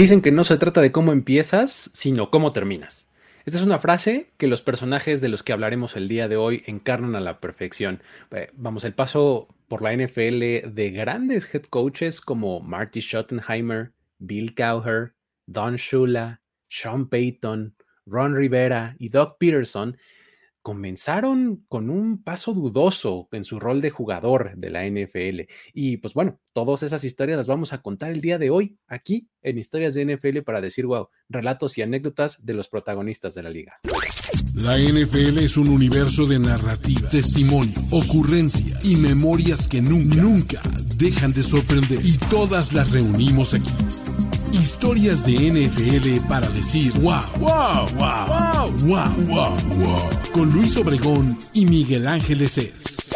Dicen que no se trata de cómo empiezas, sino cómo terminas. Esta es una frase que los personajes de los que hablaremos el día de hoy encarnan a la perfección. Eh, vamos, el paso por la NFL de grandes head coaches como Marty Schottenheimer, Bill Cowher, Don Shula, Sean Payton, Ron Rivera y Doug Peterson comenzaron con un paso dudoso en su rol de jugador de la NFL. Y pues bueno, todas esas historias las vamos a contar el día de hoy aquí en Historias de NFL para decir, wow, relatos y anécdotas de los protagonistas de la liga. La NFL es un universo de narrativa, testimonio, ocurrencia y memorias que nunca, nunca dejan de sorprender. Y todas las reunimos aquí Historias de NFL para decir wow, wow, wow, wow, wow, wow, Con Luis Obregón y Miguel Ángeles es.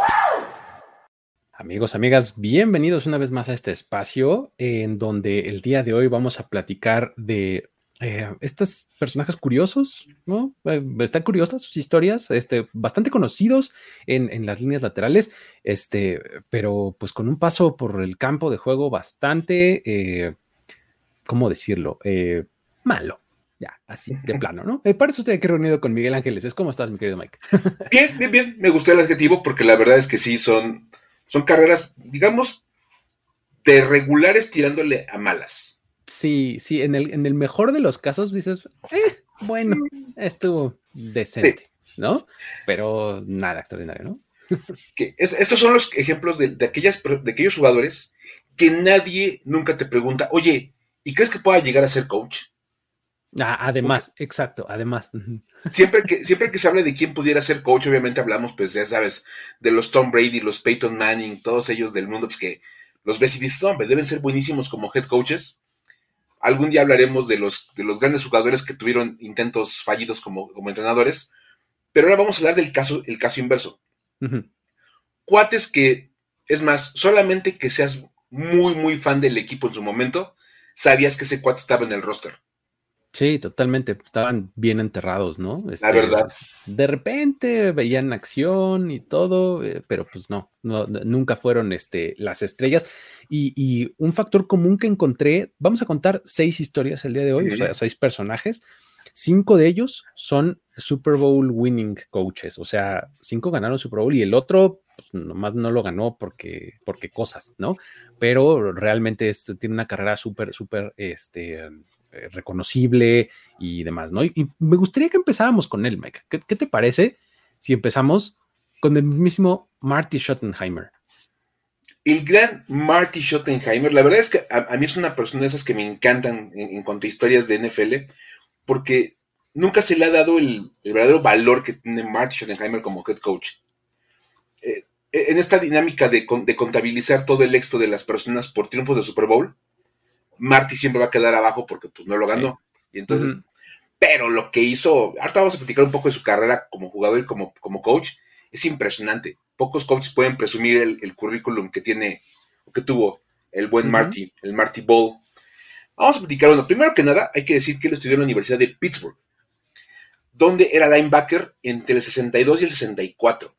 Amigos, amigas, bienvenidos una vez más a este espacio en donde el día de hoy vamos a platicar de eh, estos personajes curiosos, ¿no? Eh, están curiosas sus historias, este, bastante conocidos en, las líneas laterales, este, pero pues con un paso por el campo de juego bastante eh, ¿cómo decirlo? Eh, malo. Ya, así, de plano, ¿no? Eh, para eso estoy aquí reunido con Miguel Ángeles. ¿Cómo estás, mi querido Mike? bien, bien, bien. Me gustó el adjetivo porque la verdad es que sí, son, son carreras, digamos, de regulares tirándole a malas. Sí, sí, en el, en el mejor de los casos dices, eh, bueno, estuvo decente, ¿no? Pero nada extraordinario, ¿no? que estos son los ejemplos de, aquellas, de aquellos jugadores que nadie nunca te pregunta, oye, ¿Y crees que pueda llegar a ser coach? Ah, además, exacto, además. Siempre que, siempre que se hable de quién pudiera ser coach, obviamente hablamos, pues ya sabes, de los Tom Brady, los Peyton Manning, todos ellos del mundo, pues que los ves y dices, no, hombre, deben ser buenísimos como head coaches. Algún día hablaremos de los, de los grandes jugadores que tuvieron intentos fallidos como, como entrenadores, pero ahora vamos a hablar del caso, el caso inverso. Cuates que, es más, solamente que seas muy, muy fan del equipo en su momento, sabías que ese cuate estaba en el roster. Sí, totalmente. Estaban bien enterrados, ¿no? la este, verdad. De repente veían acción y todo, eh, pero pues no, nunca fueron este, las estrellas. Y, un factor común que encontré, vamos a contar seis historias el día de hoy, o sea, seis personajes. Cinco de ellos son Super Bowl winning coaches, o sea, cinco ganaron Super Bowl y el otro pues, nomás no lo ganó porque, porque cosas, ¿no? Pero realmente tiene una carrera súper, súper este, eh, reconocible y demás, ¿no? Y, me gustaría que empezáramos con él, Mike. ¿Qué, te parece si empezamos con el mismo Marty Schottenheimer? El gran Marty Schottenheimer, la verdad es que a, mí es una persona de esas que me encantan en, cuanto a historias de NFL, porque nunca se le ha dado el, el verdadero valor que tiene Marty Schottenheimer como head coach. Eh, en esta dinámica de, contabilizar todo el éxito de las personas por triunfos de Super Bowl, Marty siempre va a quedar abajo porque pues no lo ganó. Y entonces, pero lo que hizo, ahorita vamos a platicar un poco de su carrera como jugador y como, como coach, es impresionante. Pocos coaches pueden presumir el, currículum que tiene, que tuvo el buen Marty, el Marty Ball. Vamos a platicar uno. Primero que nada, hay que decir que él estudió en la Universidad de Pittsburgh, donde era linebacker entre el 62 y el 64.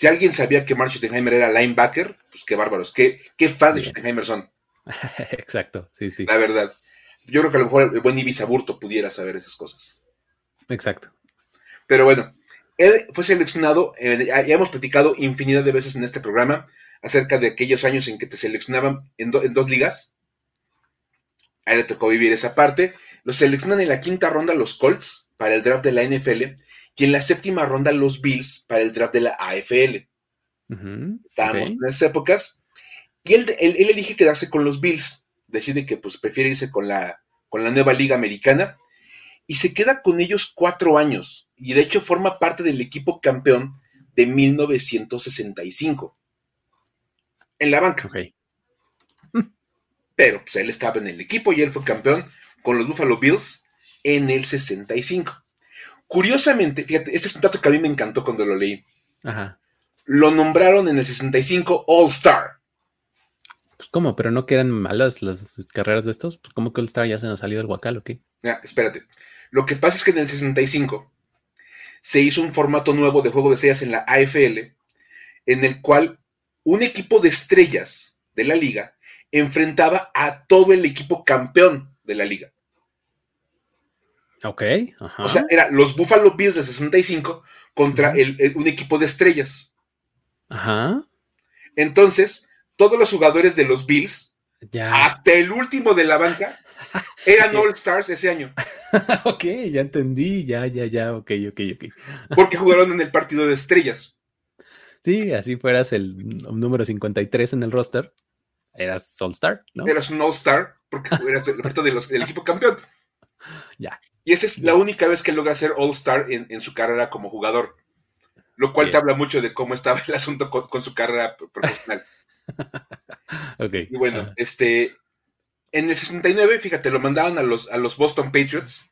Si alguien sabía que Mark Schottenheimer era linebacker, pues qué bárbaros, qué, qué fans de Schottenheimer son. Exacto, sí, sí. La verdad. Yo creo que a lo mejor el buen Ibis Aburto pudiera saber esas cosas. Exacto. Pero bueno, él fue seleccionado, eh, ya hemos platicado infinidad de veces en este programa acerca de aquellos años en que te seleccionaban en, en dos ligas. A él le tocó vivir esa parte. Lo seleccionan en la quinta ronda los Colts para el draft de la NFL y en la séptima ronda los Bills para el draft de la AFL. Estábamos en esas épocas. Y él, él, elige quedarse con los Bills. Decide que pues, prefiere irse con la, con la nueva liga americana. Y se queda con ellos cuatro años. Y de hecho forma parte del equipo campeón de 1965. En la banca. Pero pues, él estaba en el equipo y él fue campeón con los Buffalo Bills en el 65. Curiosamente, fíjate, este es un dato que a mí me encantó cuando lo leí. Ajá. Lo nombraron en el 65 All Star. Pues cómo, pero no que eran malas las carreras de estos. Pues cómo que All Star ya se nos salió del guacal o qué. Ah, espérate. Lo que pasa es que en el 65 se hizo un formato nuevo de juego de estrellas en la AFL, en el cual un equipo de estrellas de la liga enfrentaba a todo el equipo campeón de la liga. Ok. O sea, era los Buffalo Bills de 65 contra un equipo de estrellas. Ajá. Entonces, todos los jugadores de los Bills, hasta el último de la banca, eran All Stars ese año. ok, ya entendí, ya, ya, ya, ok, ok, ok. Porque jugaron en el partido de estrellas. Sí, así fueras el número 53 en el roster, eras All Star, ¿no? Eras un All Star, porque eras parte del equipo campeón. Ya. Y esa es la única vez que logra ser All Star en, su carrera como jugador. Lo cual te habla mucho de cómo estaba el asunto con, su carrera profesional. ok. Y bueno, este. En el 69, fíjate, lo mandaron a los, a los Boston Patriots.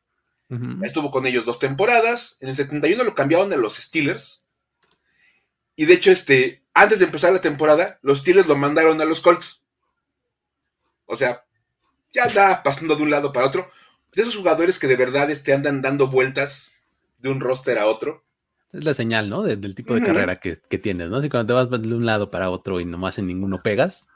Estuvo con ellos dos temporadas. En el 71 lo cambiaron a los Steelers. Y de hecho, este, antes de empezar la temporada, los Steelers lo mandaron a los Colts. O sea, ya anda pasando de un lado para otro de esos jugadores que de verdad este, andan dando vueltas de un roster a otro. Es la señal, ¿no? del tipo de carrera que, tienes, ¿no? Si cuando te vas de un lado para otro y nomás en ninguno pegas.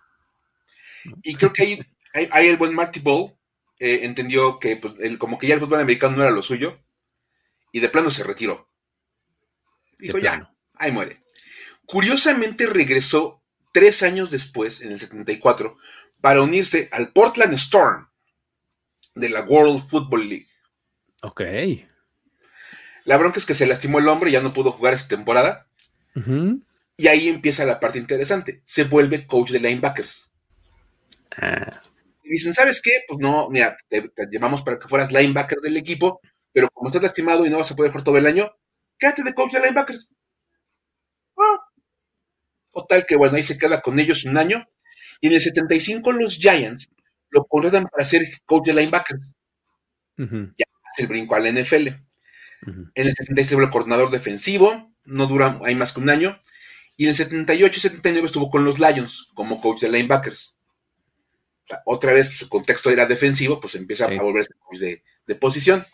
Y creo que ahí, el buen Marty Ball eh, entendió que pues, como que ya el fútbol americano no era lo suyo y de plano se retiró. Dijo, ya, ahí muere. Curiosamente regresó tres años después, en el 74, para unirse al Portland Storm, de la World Football League. Ok. La bronca es que se lastimó el hombre y ya no pudo jugar esa temporada. Y ahí empieza la parte interesante. Se vuelve coach de linebackers. Ah. Y dicen, ¿sabes qué? Pues no, mira, te, llamamos para que fueras linebacker del equipo, pero como estás lastimado y no vas a poder jugar todo el año, quédate de coach de linebackers. Ah. Total que bueno, ahí se queda con ellos un año. Y en el 75 los Giants lo contratan para ser coach de linebackers. Ya hace el brinco a la NFL. En el 76 se coordinador defensivo, no dura, hay más que un año. Y en el 78 y 79 estuvo con los Lions como coach de linebackers. otra vez pues, su contexto era defensivo, pues empieza a volverse coach de, posición.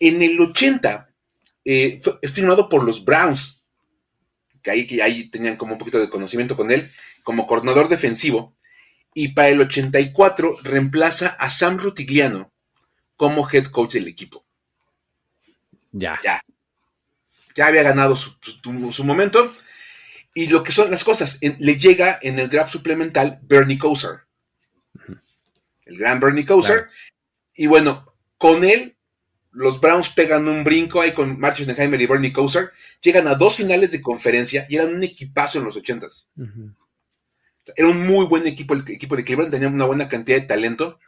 En el 80 eh, es firmado por los Browns, que ahí, que ahí tenían como un poquito de conocimiento con él, como coordinador defensivo y para el 84 reemplaza a Sam Rutigliano como head coach del equipo. Ya. Ya. Ya había ganado su, momento. Y lo que son las cosas, le llega en el draft suplemental Bernie Kosar. El gran Bernie Kosar. Y bueno, con él, los Browns pegan un brinco ahí con Martin Schottenheimer y Bernie Kosar. Llegan a dos finales de conferencia y eran un equipazo en los ochentas. Era un muy buen equipo, el equipo de Cleveland, tenía una buena cantidad de talento.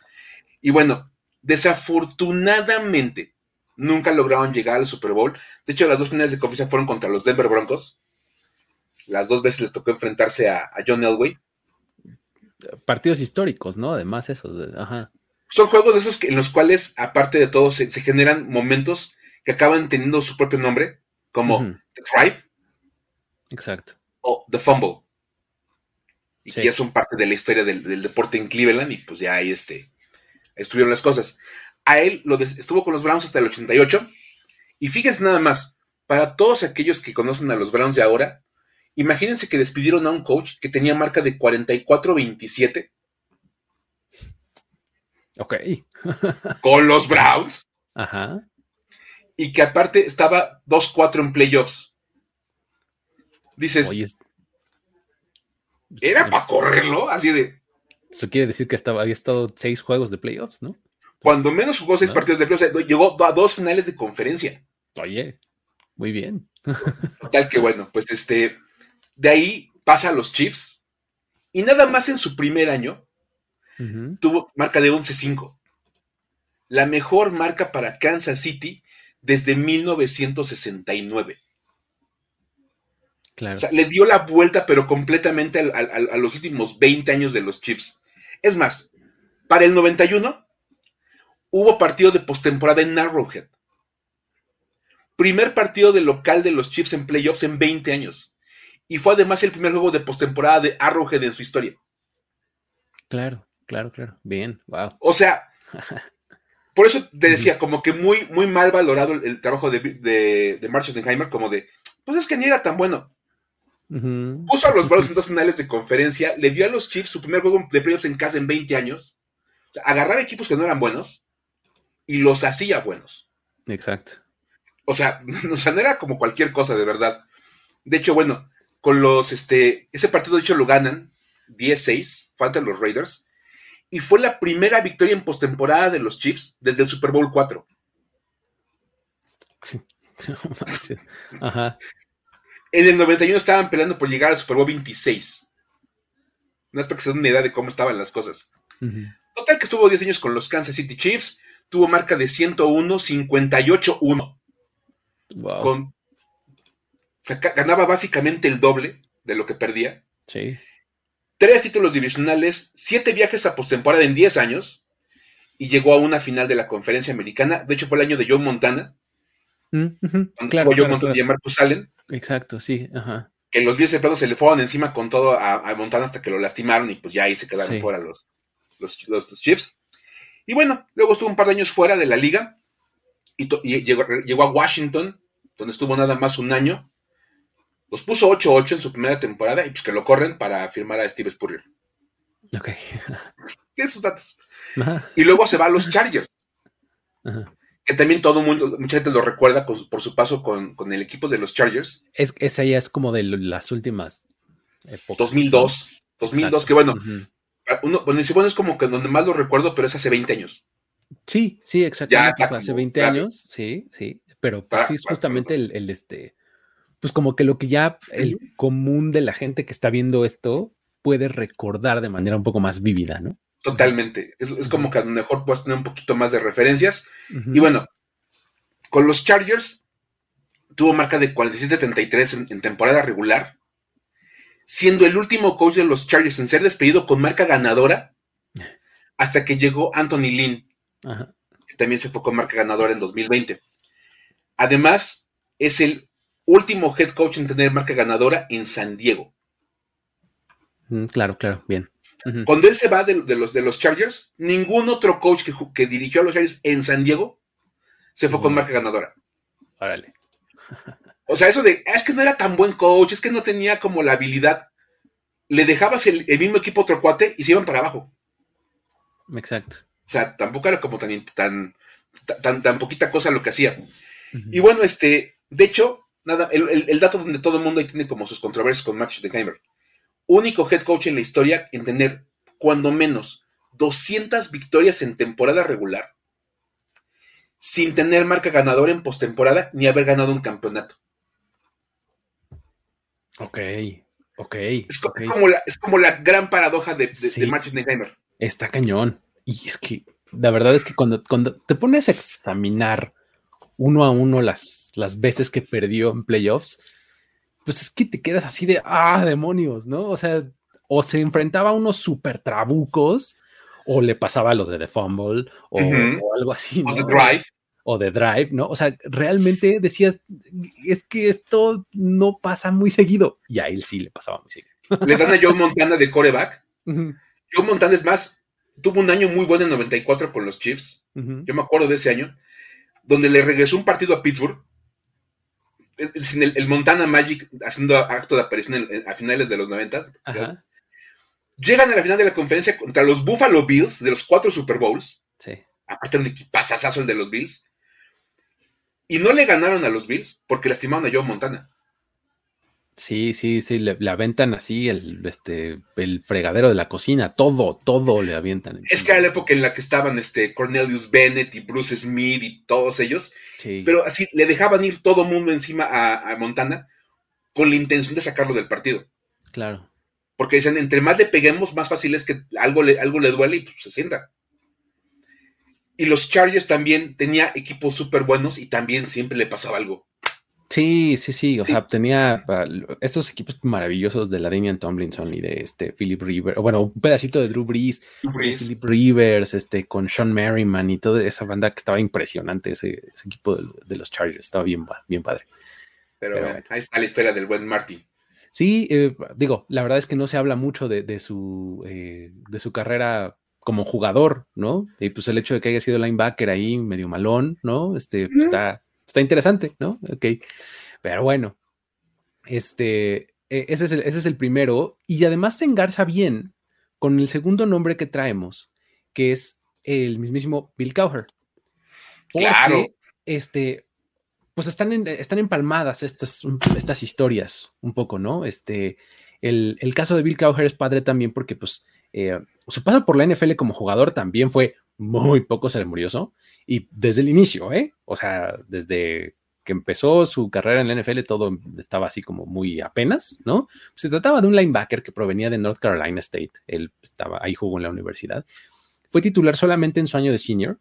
Y bueno, desafortunadamente, nunca lograron llegar al Super Bowl. De hecho, las dos finales de conferencia fueron contra los Denver Broncos. Las dos veces les tocó enfrentarse a, John Elway. Partidos históricos, ¿no? Además, esos. Ajá. Son juegos de esos que, en los cuales, aparte de todo, se, generan momentos que acaban teniendo su propio nombre, como The Drive. Exacto. O The Fumble y que ya son parte de la historia del, deporte en Cleveland y pues ya ahí este, estuvieron las cosas. A él lo estuvo con los Browns hasta el 88 y fíjense nada más, para todos aquellos que conocen a los Browns de ahora, imagínense que despidieron a un coach que tenía marca de 44-27. Ok. con los Browns. Ajá. Y que aparte estaba 2-4 en playoffs. Dices, era para correrlo, así de. Eso quiere decir que estaba, había estado seis juegos de playoffs, ¿no? Cuando menos jugó seis partidos de playoffs, llegó a dos finales de conferencia. Oye, muy bien. Tal que bueno, pues este, de ahí pasa a los Chiefs y nada más en su primer año tuvo marca de 11-5. La mejor marca para Kansas City desde 1969 le dio la vuelta, pero completamente a los últimos 20 años de los Chiefs. Es más, para el 91 hubo partido de postemporada en Arrowhead. Primer partido de local de los Chiefs en playoffs en 20 años. Y fue además el primer juego de postemporada de Arrowhead en su historia. Claro, claro, claro. Bien, wow. O sea, por eso te decía, como que muy, muy mal valorado el, trabajo de, de, de como de, pues es que ni era tan bueno. Puso a los Bravos en dos finales de conferencia, le dio a los Chiefs su primer juego de playoffs en casa en 20 años. agarraba equipos que no eran buenos y los hacía buenos. Exacto. O sea, o no era como cualquier cosa, de verdad. De hecho, bueno, con los, este, ese partido de hecho lo ganan 10-6, faltan los Raiders, y fue la primera victoria en postemporada de los Chiefs desde el Super Bowl 4. Ajá. En el 91 estaban peleando por llegar al Super Bowl 26. No es para que se den una idea de cómo estaban las cosas. Total que estuvo 10 años con los Kansas City Chiefs, tuvo marca de 101, 58-1. Con, ganaba básicamente el doble de lo que perdía. Sí. Tres títulos divisionales, siete viajes a postemporada en 10 años y llegó a una final de la conferencia americana. De hecho, fue el año de John Montana. claro, John Montana y Marcus Allen. Exacto, sí, ajá. Que los 10 empleados se le fueron encima con todo a, Montana hasta que lo lastimaron y pues ya ahí se quedaron fuera los, los, los, Chiefs. Y bueno, luego estuvo un par de años fuera de la liga y, llegó, llegó, a Washington, donde estuvo nada más un año. Los puso 8-8 en su primera temporada y pues que lo corren para firmar a Steve Spurrier. Ok. Esos datos. Y luego se va a los Chargers. Ajá que también todo el mundo, mucha gente lo recuerda por su paso con, el equipo de los Chargers. Es, esa ya es como de las últimas épocas. 2002, 2002, que bueno, uno, bueno, es como que donde más lo recuerdo, pero es hace 20 años. Sí, sí, exactamente, hace 20 años, sí, sí, pero pues sí es justamente el, este, pues como que lo que ya el común de la gente que está viendo esto puede recordar de manera un poco más vívida, ¿no? Totalmente. Es, como que a lo mejor puedes tener un poquito más de referencias. Y bueno, con los Chargers tuvo marca de 47-33 en, en, temporada regular, siendo el último coach de los Chargers en ser despedido con marca ganadora hasta que llegó Anthony Lynn, que también se fue con marca ganadora en 2020. Además, es el último head coach en tener marca ganadora en San Diego. Claro, claro, bien. Cuando él se va de, los, de los Chargers, ningún otro coach que, dirigió a los Chargers en San Diego se fue con marca ganadora. Órale. o sea, eso de, es que no era tan buen coach, es que no tenía como la habilidad. Le dejabas el, mismo equipo otro cuate y se iban para abajo. Exacto. O sea, tampoco era como tan, tan, tan, tan poquita cosa lo que hacía. Y bueno, este, de hecho, nada, el, dato donde todo el mundo ahí tiene como sus controversias con Matt Schottenheimer único head coach en la historia en tener cuando menos 200 victorias en temporada regular, sin tener marca ganadora en postemporada ni haber ganado un campeonato. Ok, ok. Es, Como, la, gran paradoja de, de, Martin Está cañón. Y es que la verdad es que cuando, cuando te pones a examinar uno a uno las, las veces que perdió en playoffs, pues es que te quedas así de, ah, demonios, ¿no? O sea, o se enfrentaba a unos super trabucos, o le pasaba lo de The Fumble, o, algo así. ¿no? O The Drive. O The Drive, ¿no? O sea, realmente decías, es que esto no pasa muy seguido. Y a él sí le pasaba muy seguido. Le dan a Joe Montana de coreback. Joe Montana es más, tuvo un año muy bueno en 94 con los Chiefs. Yo me acuerdo de ese año, donde le regresó un partido a Pittsburgh el, Montana Magic haciendo acto de aparición a finales de los 90. Llegan a la final de la conferencia contra los Buffalo Bills de los cuatro Super Bowls. Sí. Aparte un equipazazo el de los Bills. Y no le ganaron a los Bills porque lastimaron a Joe Montana. Sí, sí, sí, le, aventan así el, este, el fregadero de la cocina, todo, todo le avientan. Es que era la época en la que estaban este, Cornelius Bennett y Bruce Smith y todos ellos, pero así le dejaban ir todo mundo encima a, Montana con la intención de sacarlo del partido. Claro. Porque dicen, entre más le peguemos, más fácil es que algo le, algo le duele y pues, se sienta. Y los Chargers también tenía equipos súper buenos y también siempre le pasaba algo. Sí, sí, sí. O sea, tenía ah, estos equipos maravillosos de la Damian Tomlinson y de este Philip Rivers, bueno, un pedacito de Drew Brees, Philip Rivers, este, con Sean Merriman y toda esa banda que estaba impresionante, ese, equipo de, los Chargers, estaba bien, bien padre. Pero, ahí está la historia del buen Martin. Sí, eh, digo, la verdad es que no se habla mucho de, su, eh, de su carrera como jugador, ¿no? Y pues el hecho de que haya sido linebacker ahí medio malón, ¿no? Este, está, está interesante, ¿no? Ok. Pero bueno, este, eh, ese, es el, ese es el primero. Y además se engarza bien con el segundo nombre que traemos, que es el mismísimo Bill Cowher. Claro. Este, pues están, están empalmadas estas, estas historias un poco, ¿no? Este, el, caso de Bill Cowher es padre también porque, pues, eh, su paso por la NFL como jugador también fue muy poco ceremonioso y desde el inicio, ¿eh? O sea, desde que empezó su carrera en la NFL todo estaba así como muy apenas, ¿no? Se trataba de un linebacker que provenía de North Carolina State, él estaba ahí jugó en la universidad, fue titular solamente en su año de senior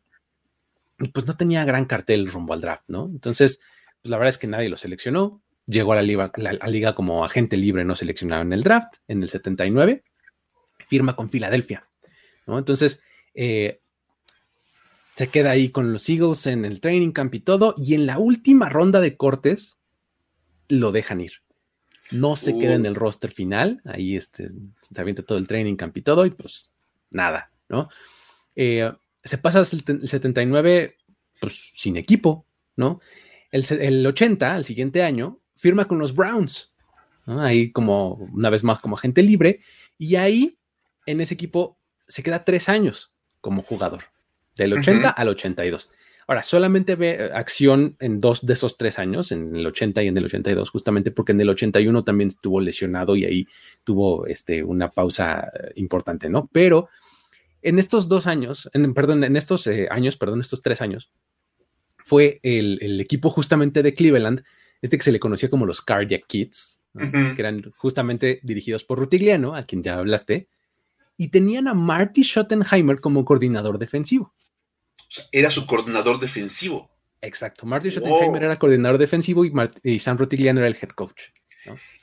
y pues no tenía gran cartel rumbo al draft, ¿no? Entonces, pues la verdad es que nadie lo seleccionó, llegó a la liga, como agente libre no seleccionado en el draft en el 79, firma con Filadelfia, ¿no? Entonces, eh, se queda ahí con los Eagles en el training camp y todo, y en la última ronda de cortes lo dejan ir. No se queda en el roster final, ahí este, se avienta todo el training camp y todo, y pues nada, ¿no? Eh, se pasa el 79, pues sin equipo, ¿no? El, el 80, el siguiente año, firma con los Browns, ¿no? ahí como una vez más como agente libre, y ahí en ese equipo se queda tres años como jugador del 80 al 82. Ahora, solamente ve eh, acción en dos de esos tres años, en el 80 y en el 82, justamente porque en el 81 también estuvo lesionado y ahí tuvo este, una pausa eh, importante, ¿no? Pero en estos dos años, en, perdón, en estos eh, años, perdón, estos tres años, fue el, equipo justamente de Cleveland, este que se le conocía como los Cardiac Kids, que eran justamente dirigidos por Rutigliano, a quien ya hablaste, y tenían a Marty Schottenheimer como coordinador defensivo era su coordinador defensivo. Exacto. Marty Schottenheimer era coordinador defensivo y, Sam Rotigliano era el head coach.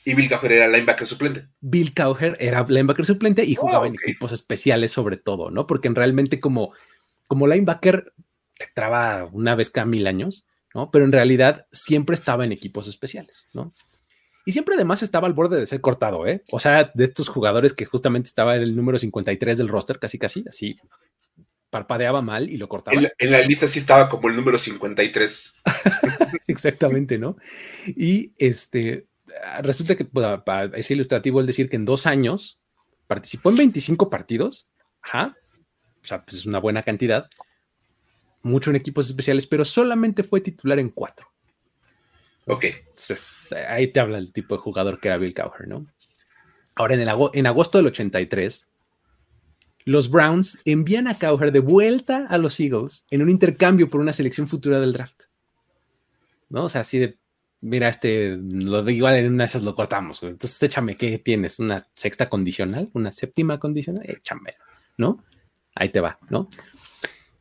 Y Bill Cowher era linebacker suplente. Bill Cowher era linebacker suplente y jugaba en equipos especiales sobre todo, ¿no? Porque realmente como, como linebacker te traba una vez cada mil años, ¿no? Pero en realidad siempre estaba en equipos especiales, ¿no? Y siempre además estaba al borde de ser cortado, ¿eh? O sea, de estos jugadores que justamente estaba en el número 53 del roster, casi casi, así, parpadeaba mal y lo cortaba. En la, lista sí estaba como el número 53. Exactamente, ¿no? Y este, resulta que es ilustrativo el decir que en dos años participó en 25 partidos. Ajá. O sea, pues es una buena cantidad. Mucho en equipos especiales, pero solamente fue titular en cuatro. Ok. Entonces, ahí te habla el tipo de jugador que era Bill Cowher, ¿no? Ahora, en, el, en agosto del 83, los Browns envían a Cowher de vuelta a los Eagles en un intercambio por una selección futura del draft. ¿No? O sea, así de, mira, este, lo igual en una de esas lo cortamos. Entonces, échame, ¿qué tienes? ¿Una sexta condicional? ¿Una séptima condicional? Échame, ¿no? Ahí te va, ¿no?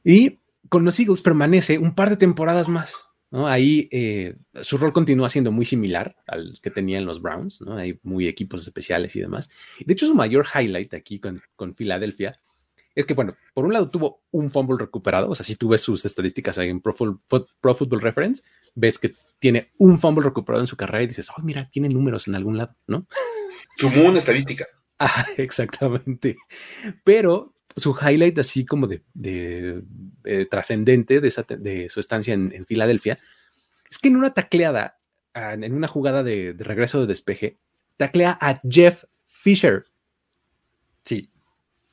Y con los Eagles permanece un par de temporadas más. ¿No? Ahí eh, su rol continúa siendo muy similar al que tenía en los Browns, ¿no? Hay muy equipos especiales y demás. De hecho, su mayor highlight aquí con, con Filadelfia es que, bueno, por un lado tuvo un fumble recuperado, o sea, si tú ves sus estadísticas ahí en Pro, Football Reference, ves que tiene un fumble recuperado en su carrera y dices, oh, mira, tiene números en algún lado, ¿no? Sumó una estadística. Ah, exactamente. Pero su highlight así como de, trascendente de, su estancia en, Filadelfia es que en una tacleada, ah, en una jugada de, regreso de despeje, taclea a Jeff Fisher. Sí,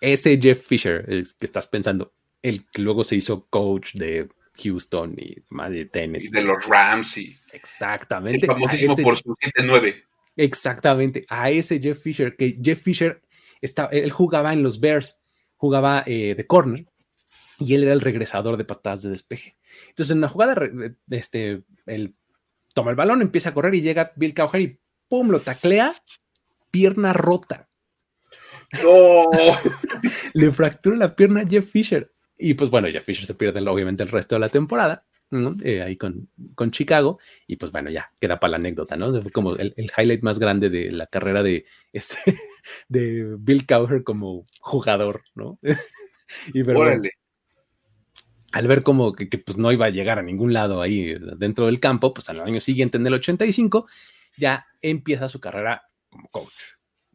ese Jeff Fisher el que estás pensando, el que luego se hizo coach de Houston y más de tenis. Y de los Rams y... Exactamente. El famosísimo por su 7-9. Exactamente, a ese Jeff Fisher, que Jeff Fisher, está, él jugaba en los Bears jugaba eh, de corner y él era el regresador de patadas de despeje. Entonces, en una jugada, este, él toma el balón, empieza a correr y llega Bill Cowher y ¡pum! lo taclea, pierna rota. ¡No! Le fractura la pierna a Jeff Fisher. Y pues bueno, Jeff Fisher se pierde obviamente el resto de la temporada. Eh, ahí con, con, Chicago, y pues bueno, ya queda para la anécdota, ¿no? Fue como el, highlight más grande de la carrera de, este, de Bill Cowher como jugador, ¿no? y al ver como que, pues no iba a llegar a ningún lado ahí dentro del campo, pues al año siguiente, en el 85, ya empieza su carrera como coach,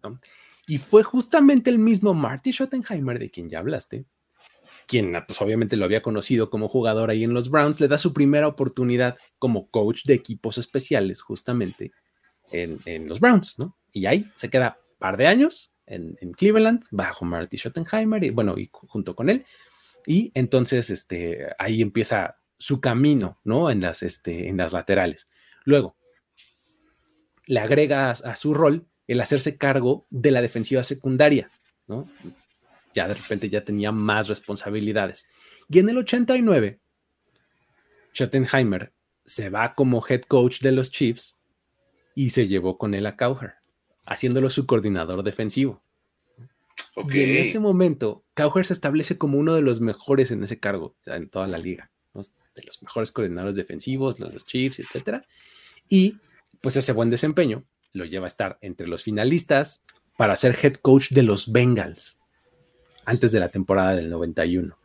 ¿no? Y fue justamente el mismo Marty Schottenheimer de quien ya hablaste, quien pues obviamente lo había conocido como jugador ahí en los Browns, le da su primera oportunidad como coach de equipos especiales justamente en, los Browns, ¿no? Y ahí se queda par de años en, Cleveland bajo Marty Schottenheimer y bueno, y junto con él. Y entonces este, ahí empieza su camino, ¿no? En las, este, en las laterales. Luego, le agrega a, su rol el hacerse cargo de la defensiva secundaria, ¿no? Ya de repente ya tenía más responsabilidades. Y en el 89, Schottenheimer se va como head coach de los Chiefs y se llevó con él a Cowher, haciéndolo su coordinador defensivo. Y en ese momento, Cowher se establece como uno de los mejores en ese cargo, en toda la liga, de los mejores coordinadores defensivos, los, Chiefs, etc. Y pues ese buen desempeño lo lleva a estar entre los finalistas para ser head coach de los Bengals antes de la temporada del 91.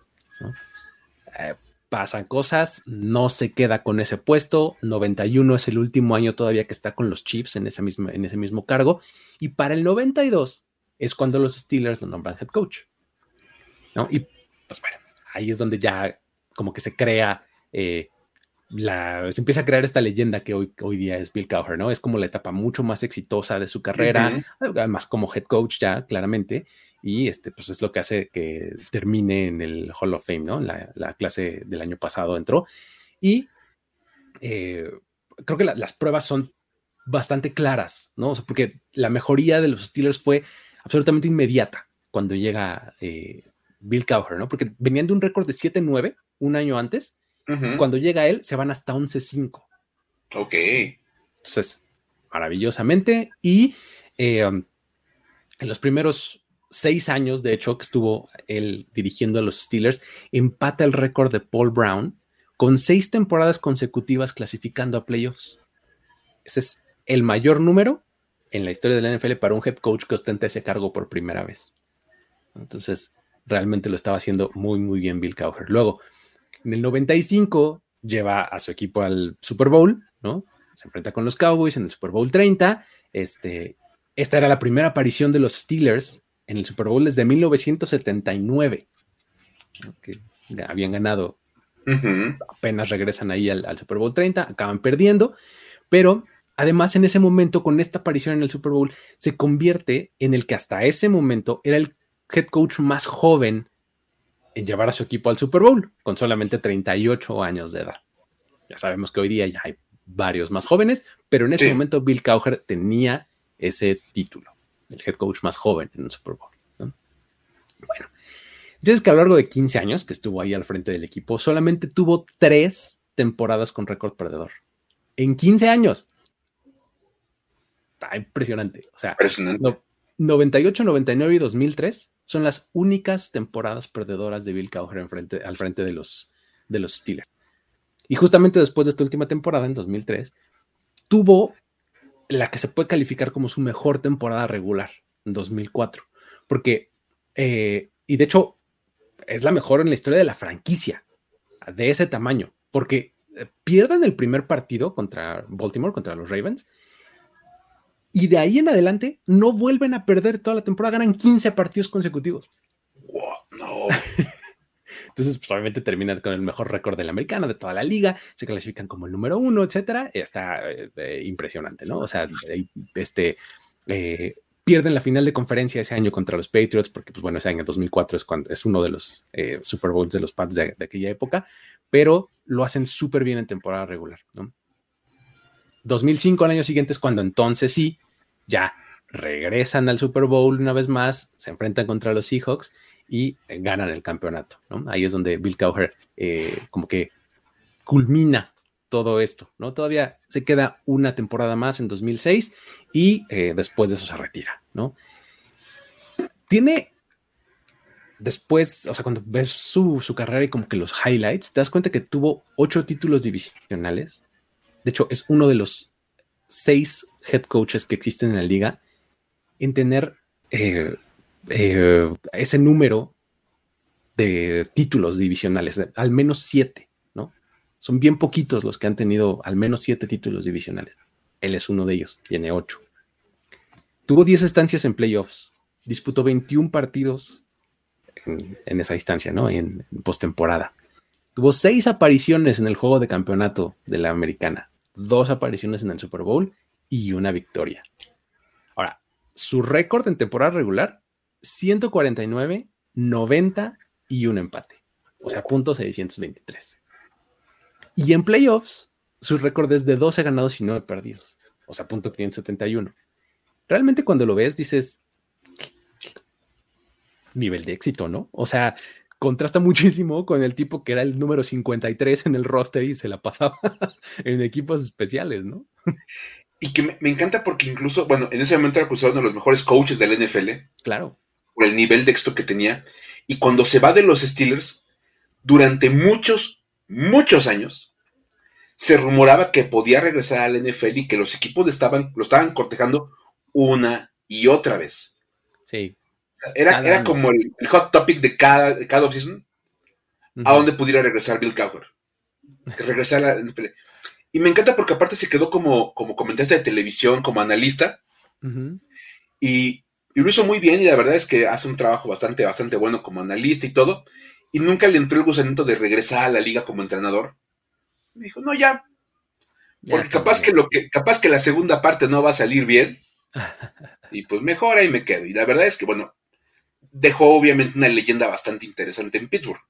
Eh, pasan cosas, no se queda con ese puesto, 91 es el último año todavía que está con los Chiefs en ese mismo, en ese mismo cargo, y para el 92 es cuando los Steelers lo nombran head coach. ¿no? Y pues bueno, ahí es donde ya como que se crea, eh, la, se empieza a crear esta leyenda que hoy, hoy día es Bill Cowher, ¿no? Es como la etapa mucho más exitosa de su carrera, además como head coach ya, claramente, y este, pues es lo que hace que termine en el Hall of Fame, ¿no? La, la clase del año pasado entró, y eh, creo que las pruebas son bastante claras, ¿no? porque la mejoría de los Steelers fue absolutamente inmediata cuando llega eh, Bill Cowher, ¿no? Porque venían de un récord de 7-9 un año antes. Cuando llega él, se van hasta 11-5. Ok. Entonces, maravillosamente. Y eh, en los primeros seis años, de hecho, que estuvo él dirigiendo a los Steelers, empata el récord de Paul Brown con seis temporadas consecutivas clasificando a playoffs. Ese es el mayor número en la historia de la NFL para un head coach que ostenta ese cargo por primera vez. Entonces, realmente lo estaba haciendo muy, muy bien Bill Cowher. Luego, en el 95, lleva a su equipo al Super Bowl, ¿no? Se enfrenta con los Cowboys en el Super Bowl 30. Este, esta era la primera aparición de los Steelers en el Super Bowl desde 1979. Que habían ganado, apenas regresan ahí al, al Super Bowl 30, acaban perdiendo, pero Además, en ese momento, con esta aparición en el Super Bowl, se convierte en el que hasta ese momento era el head coach más joven en llevar a su equipo al Super Bowl, con solamente 38 años de edad. Ya sabemos que hoy día ya hay varios más jóvenes, pero en ese momento Bill Cowher tenía ese título, el head coach más joven en el Super Bowl. Bueno, entonces que a lo largo de 15 años que estuvo ahí al frente del equipo, solamente tuvo tres temporadas con récord perdedor. En 15 años está impresionante. O sea, 98, 99 y 2003 son las únicas temporadas perdedoras de Bill Cowher al frente de los, de los Steelers. Y justamente después de esta última temporada, en 2003, tuvo la que se puede calificar como su mejor temporada regular, en 2004. Porque, eh, y de hecho, es la mejor en la historia de la franquicia, de ese tamaño. Porque eh, pierden el primer partido contra Baltimore, contra los Ravens, y de ahí en adelante no vuelven a perder toda la temporada, ganan 15 partidos consecutivos. no. Entonces, pues, obviamente terminan con el mejor récord de la americana, de toda la liga, se clasifican como el número uno, etcétera. Está eh, eh, impresionante, ¿no? O sea, este, eh, pierden la final de conferencia ese año contra los Patriots, porque, pues bueno, ese año 2004 es, cuando, es uno de los Super Bowls de los Pats de, de aquella época, pero lo hacen súper bien en temporada regular, ¿no? 2005, al año siguiente, es cuando entonces sí ya regresan al Super Bowl una vez más, se enfrentan contra los Seahawks y ganan el campeonato. Ahí es donde Bill Cowher eh, como que culmina todo esto, ¿no? Todavía se queda una temporada más en 2006 y eh, después de eso se retira, ¿no? Tiene después, o sea, cuando ves su, su, carrera y como que los highlights, te das cuenta que tuvo ocho títulos divisionales. De hecho, es uno de los seis head coaches que existen en la liga en tener eh, eh, ese número de títulos divisionales, al menos siete, ¿no? Son bien poquitos los que han tenido al menos siete títulos divisionales. Él es uno de ellos, tiene ocho. Tuvo 10 estancias en playoffs, disputó 21 partidos en, esa instancia, ¿no? En, en postemporada. Tuvo seis apariciones en el juego de campeonato de la americana, dos apariciones en el Super Bowl y una victoria. Ahora, su récord en temporada regular, 149, 90 y un empate. O sea, punto 623. Y en playoffs, su récord es de 12 ganados y 9 perdidos. O sea, punto 571. Realmente cuando lo ves dices, nivel de éxito, ¿no? O sea, contrasta muchísimo con el tipo que era el número 53 en el roster y se la pasaba en equipos especiales, ¿no? Y que me, encanta porque incluso, bueno, en ese momento era considerado uno de los mejores coaches del NFL. Claro. Por el nivel de éxito que tenía. Y cuando se va de los Steelers, durante muchos, muchos años, se rumoraba que podía regresar al NFL y que los equipos estaban, lo estaban cortejando una y otra vez. Sí. Era, era como el, hot topic de cada, de cada offseason a dónde pudiera regresar Bill Cowher. Regresar a la NFL. Y me encanta porque aparte se quedó como, como comentarista de televisión, como analista. y, y, lo hizo muy bien y la verdad es que hace un trabajo bastante, bastante bueno como analista y todo. Y nunca le entró el gusanito de regresar a la liga como entrenador. Me dijo, no, ya. Porque capaz que, lo que, capaz que la segunda parte no va a salir bien. y pues mejor ahí me quedo. Y la verdad es que, bueno, dejó obviamente una leyenda bastante interesante en Pittsburgh.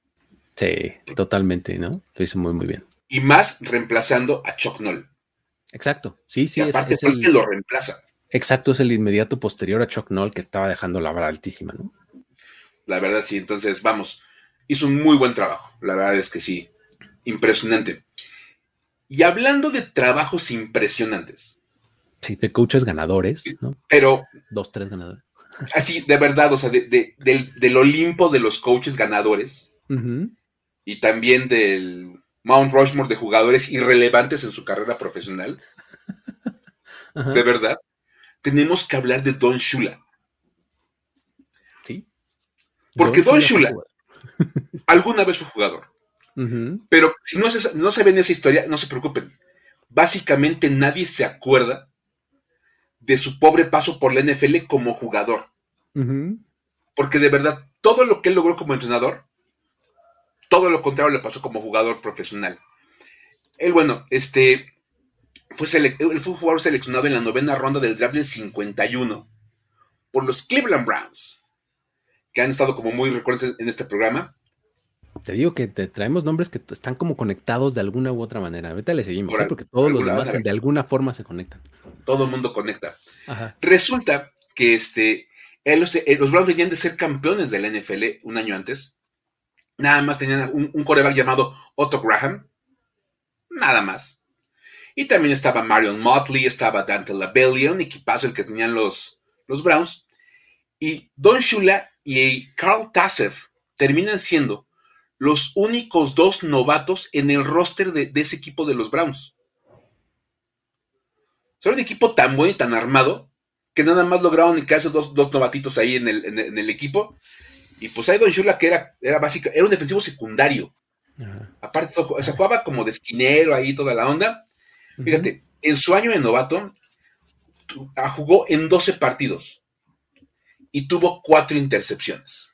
Sí, totalmente, ¿no? Lo hizo muy, muy bien y más reemplazando a Chuck Noll. Exacto, sí, sí. aparte es, el, que lo reemplaza. Exacto, es el inmediato posterior a Chuck Noll que estaba dejando la vara altísima, ¿no? La verdad, sí. Entonces, vamos, hizo un muy buen trabajo. La verdad es que sí, impresionante. Y hablando de trabajos impresionantes. Sí, de coaches ganadores, ¿no? Pero. Dos, tres ganadores. Así, de verdad, o sea, del, Olimpo de los coaches ganadores. Y también del Mount Rushmore de jugadores irrelevantes en su carrera profesional. De verdad. Tenemos que hablar de Don Shula. Sí. Porque Don, Shula, alguna vez fue jugador. Pero si no, se, no ven esa historia, no se preocupen. Básicamente nadie se acuerda de su pobre paso por la NFL como jugador. Porque de verdad, todo lo que él logró como entrenador todo lo contrario le pasó como jugador profesional. Él, bueno, este, fue, él fue un jugador seleccionado en la novena ronda del draft del 51 por los Cleveland Browns, que han estado como muy recuerdos en este programa. Te digo que te traemos nombres que están como conectados de alguna u otra manera. Ahorita le seguimos, ¿eh? porque todos los demás de alguna forma se conectan. Todo el mundo conecta. Resulta que este, los Browns venían de ser campeones de la NFL un año antes Nada más tenían un, coreback llamado Otto Graham. Nada más. Y también estaba Marion Motley, estaba Dante LaBellia, un equipazo el que tenían los, los Browns. Y Don Shula y Carl Tassef terminan siendo los únicos dos novatos en el roster de, ese equipo de los Browns. Son un equipo tan bueno y tan armado que nada más lograron quedarse dos, dos novatitos ahí en el, en el equipo y pues hay Don Shula que era, era básica, era un defensivo secundario. Aparte, se jugaba como de esquinero ahí toda la onda. Fíjate, en su año de novato ah, jugó en 12 partidos y tuvo cuatro intercepciones.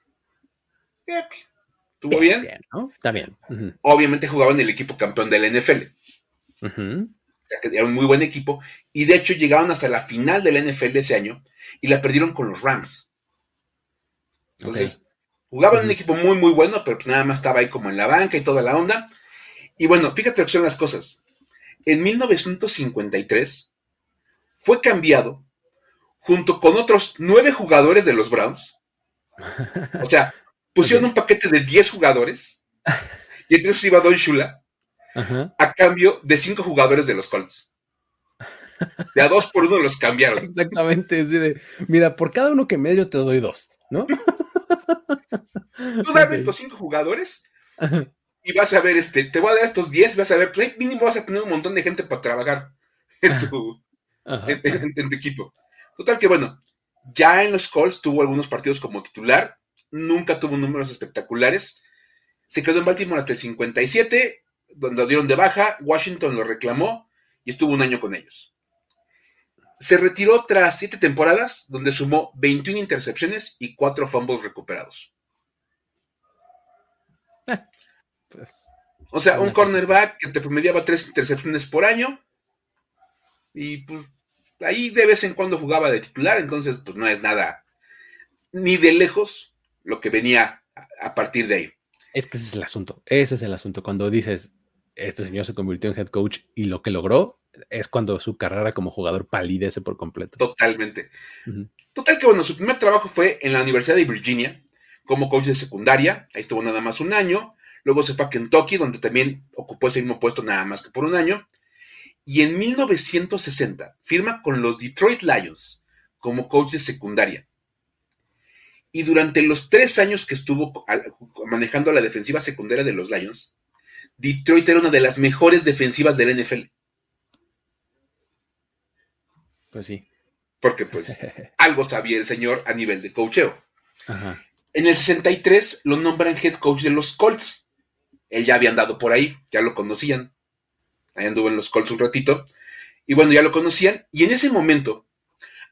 ¿Estuvo bien? Está bien. Obviamente jugaba en el equipo campeón de la NFL. era un muy buen equipo. Y de hecho llegaron hasta la final de la NFL ese año y la perdieron con los Rams. Entonces, Jugaba en un equipo muy, muy bueno, pero pues nada más estaba ahí como en la banca y toda la onda. Y bueno, fíjate lo que son las cosas. En 1953 fue cambiado junto con otros nueve jugadores de los Browns. O sea, pusieron un paquete de 10 jugadores y entonces iba Don Shula a cambio de cinco jugadores de los Colts. De a dos por uno los cambiaron. Exactamente. Es de, mira, por cada uno que medio te doy dos, ¿no? Tú dame estos cinco jugadores y vas a ver, este, te voy a dar estos diez, vas a ver, pues mínimo vas a tener un montón de gente para trabajar en tu, equipo. Total que bueno, ya en los Colts tuvo algunos partidos como titular, nunca tuvo números espectaculares. Se quedó en Baltimore hasta el 57, donde lo dieron de baja, Washington lo reclamó y estuvo un año con ellos. Se retiró tras siete temporadas, donde sumó 21 intercepciones y cuatro fumbles recuperados. Pues, o sea, un cornerback que te promediaba tres intercepciones por año. Y pues ahí de vez en cuando jugaba de titular, entonces pues no es nada ni de lejos lo que venía a partir de ahí. Es que ese es el asunto, ese es el asunto. Cuando dices, este señor se convirtió en head coach y lo que logró es cuando su carrera como jugador palidece por completo. Totalmente. Total que bueno, su primer trabajo fue en la Universidad de Virginia como coach de secundaria, ahí estuvo nada más un año, luego se fue a Kentucky donde también ocupó ese mismo puesto nada más que por un año, y en 1960 firma con los Detroit Lions como coach de secundaria. Y durante los tres años que estuvo manejando la defensiva secundaria de los Lions, Detroit era una de las mejores defensivas del NFL. Pues sí. Porque pues algo sabía el señor a nivel de coacheo. En el 63 lo nombran head coach de los Colts. Él ya había andado por ahí, ya lo conocían. Ahí anduvo en los Colts un ratito. Y bueno, ya lo conocían. Y en ese momento,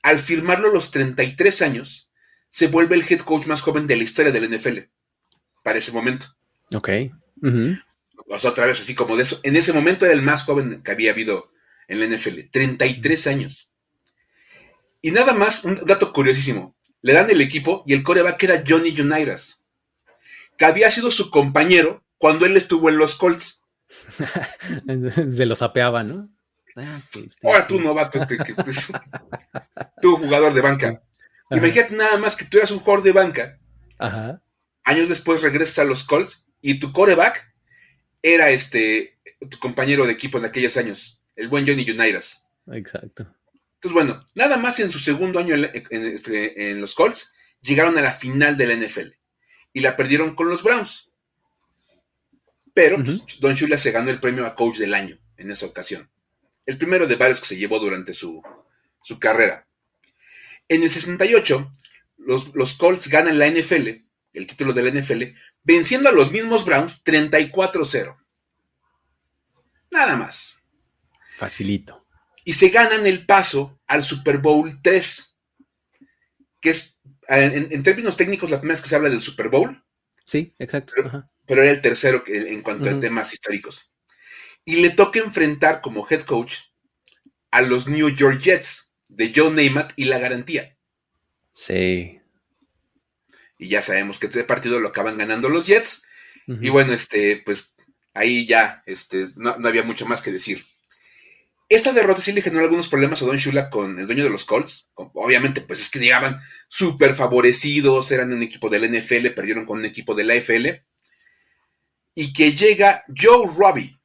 al firmarlo a los 33 años, se vuelve el head coach más joven de la historia del NFL para ese momento. Ok. O sea, otra vez, así como de eso. En ese momento era el más joven que había habido en la NFL. 33 años. Y nada más, un dato curiosísimo. Le dan el equipo y el coreback era Johnny Unitas, que había sido su compañero cuando él estuvo en los Colts. Se lo sapeaba, ¿no? Ah, pues, Ahora tú, novato, este, que, pues, tú, jugador de banca. Imagínate nada más que tú eras un jugador de banca. Ajá. Años después regresas a los Colts y tu coreback era este tu compañero de equipo en aquellos años, el buen Johnny Unitas. Exacto. Entonces, bueno, nada más en su segundo año en, este, los Colts llegaron a la final de la NFL y la perdieron con los Browns. Pero pues, Don Shula se ganó el premio a coach del año en esa ocasión. El primero de varios que se llevó durante su, su carrera. En el 68, los, los Colts ganan la NFL, el título de la NFL, venciendo a los mismos Browns 34-0. Nada más. Facilito. Y se ganan el paso al Super Bowl 3, que es, en, términos técnicos, la primera vez que se habla del Super Bowl. Sí, exacto. Pero, era el tercero en cuanto a temas históricos. Y le toca enfrentar como head coach a los New York Jets, de Joe Namath y la garantía. Sí. Y ya sabemos que este partido lo acaban ganando los Jets. Y bueno, este, pues ahí ya este, no, había mucho más que decir. Esta derrota sí le generó algunos problemas a Don Shula con el dueño de los Colts. Obviamente, pues es que llegaban súper favorecidos, eran un equipo del NFL, perdieron con un equipo de la FL. Y que llega Joe Robbie,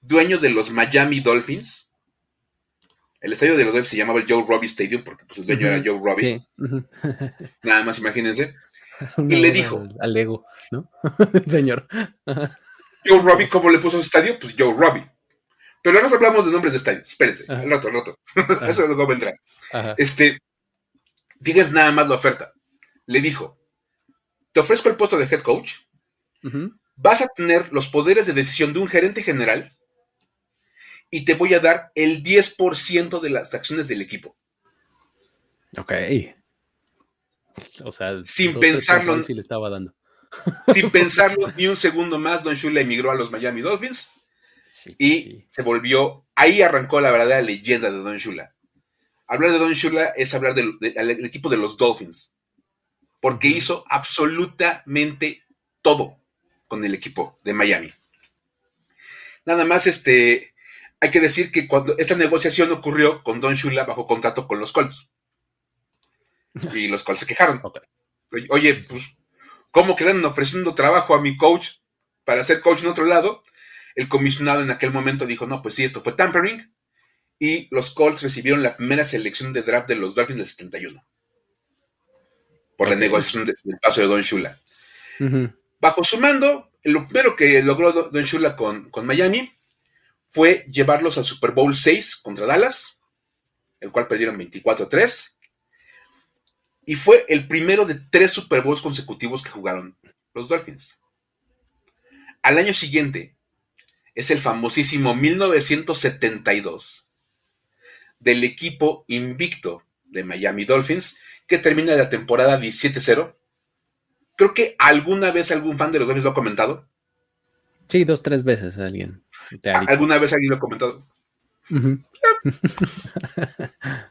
dueño de los Miami Dolphins, el estadio de los Dolphins se llamaba el Joe Robbie Stadium porque pues, el dueño era Joe Robbie. Nada más imagínense. y le dijo. Al ego, ¿no? Señor. Joe Robbie, ¿cómo le puso su estadio? Pues Joe Robbie. Pero ahora hablamos de nombres de estadios. Espérense, al rato, al rato. Eso luego vendrá. Este, digas nada más la oferta. Le dijo: Te ofrezco el puesto de head coach. Vas a tener los poderes de decisión de un gerente general y te voy a dar el 10% de las acciones del equipo. Ok. O sea, sin pensarlo. le estaba dando. Sin pensarlo ni un segundo más, Don Shula emigró a los Miami Dolphins y se volvió. Ahí arrancó la verdadera leyenda de Don Shula. Hablar de Don Shula es hablar del, equipo de los Dolphins, porque hizo absolutamente todo con el equipo de Miami. Nada más, este, hay que decir que cuando esta negociación ocurrió con Don Shula bajo contrato con los Colts. Y los Colts se quejaron. Oye, pues, ¿cómo quedan ofreciendo trabajo a mi coach para ser coach en otro lado? El comisionado en aquel momento dijo, no, pues sí, esto fue tampering. Y los Colts recibieron la primera selección de draft de los Dolphins del 71. Por la negociación del paso de Don Shula. Bajo su mando, lo primero que logró Don Shula con, con Miami fue llevarlos al Super Bowl 6 contra Dallas, el cual perdieron 24-3. Y fue el primero de tres Super Bowls consecutivos que jugaron los Dolphins. Al año siguiente es el famosísimo 1972 del equipo invicto de Miami Dolphins que termina la temporada 17-0. Creo que alguna vez algún fan de los Dolphins lo ha comentado. Sí, dos, tres veces alguien. ¿Alguna vez alguien lo ha comentado?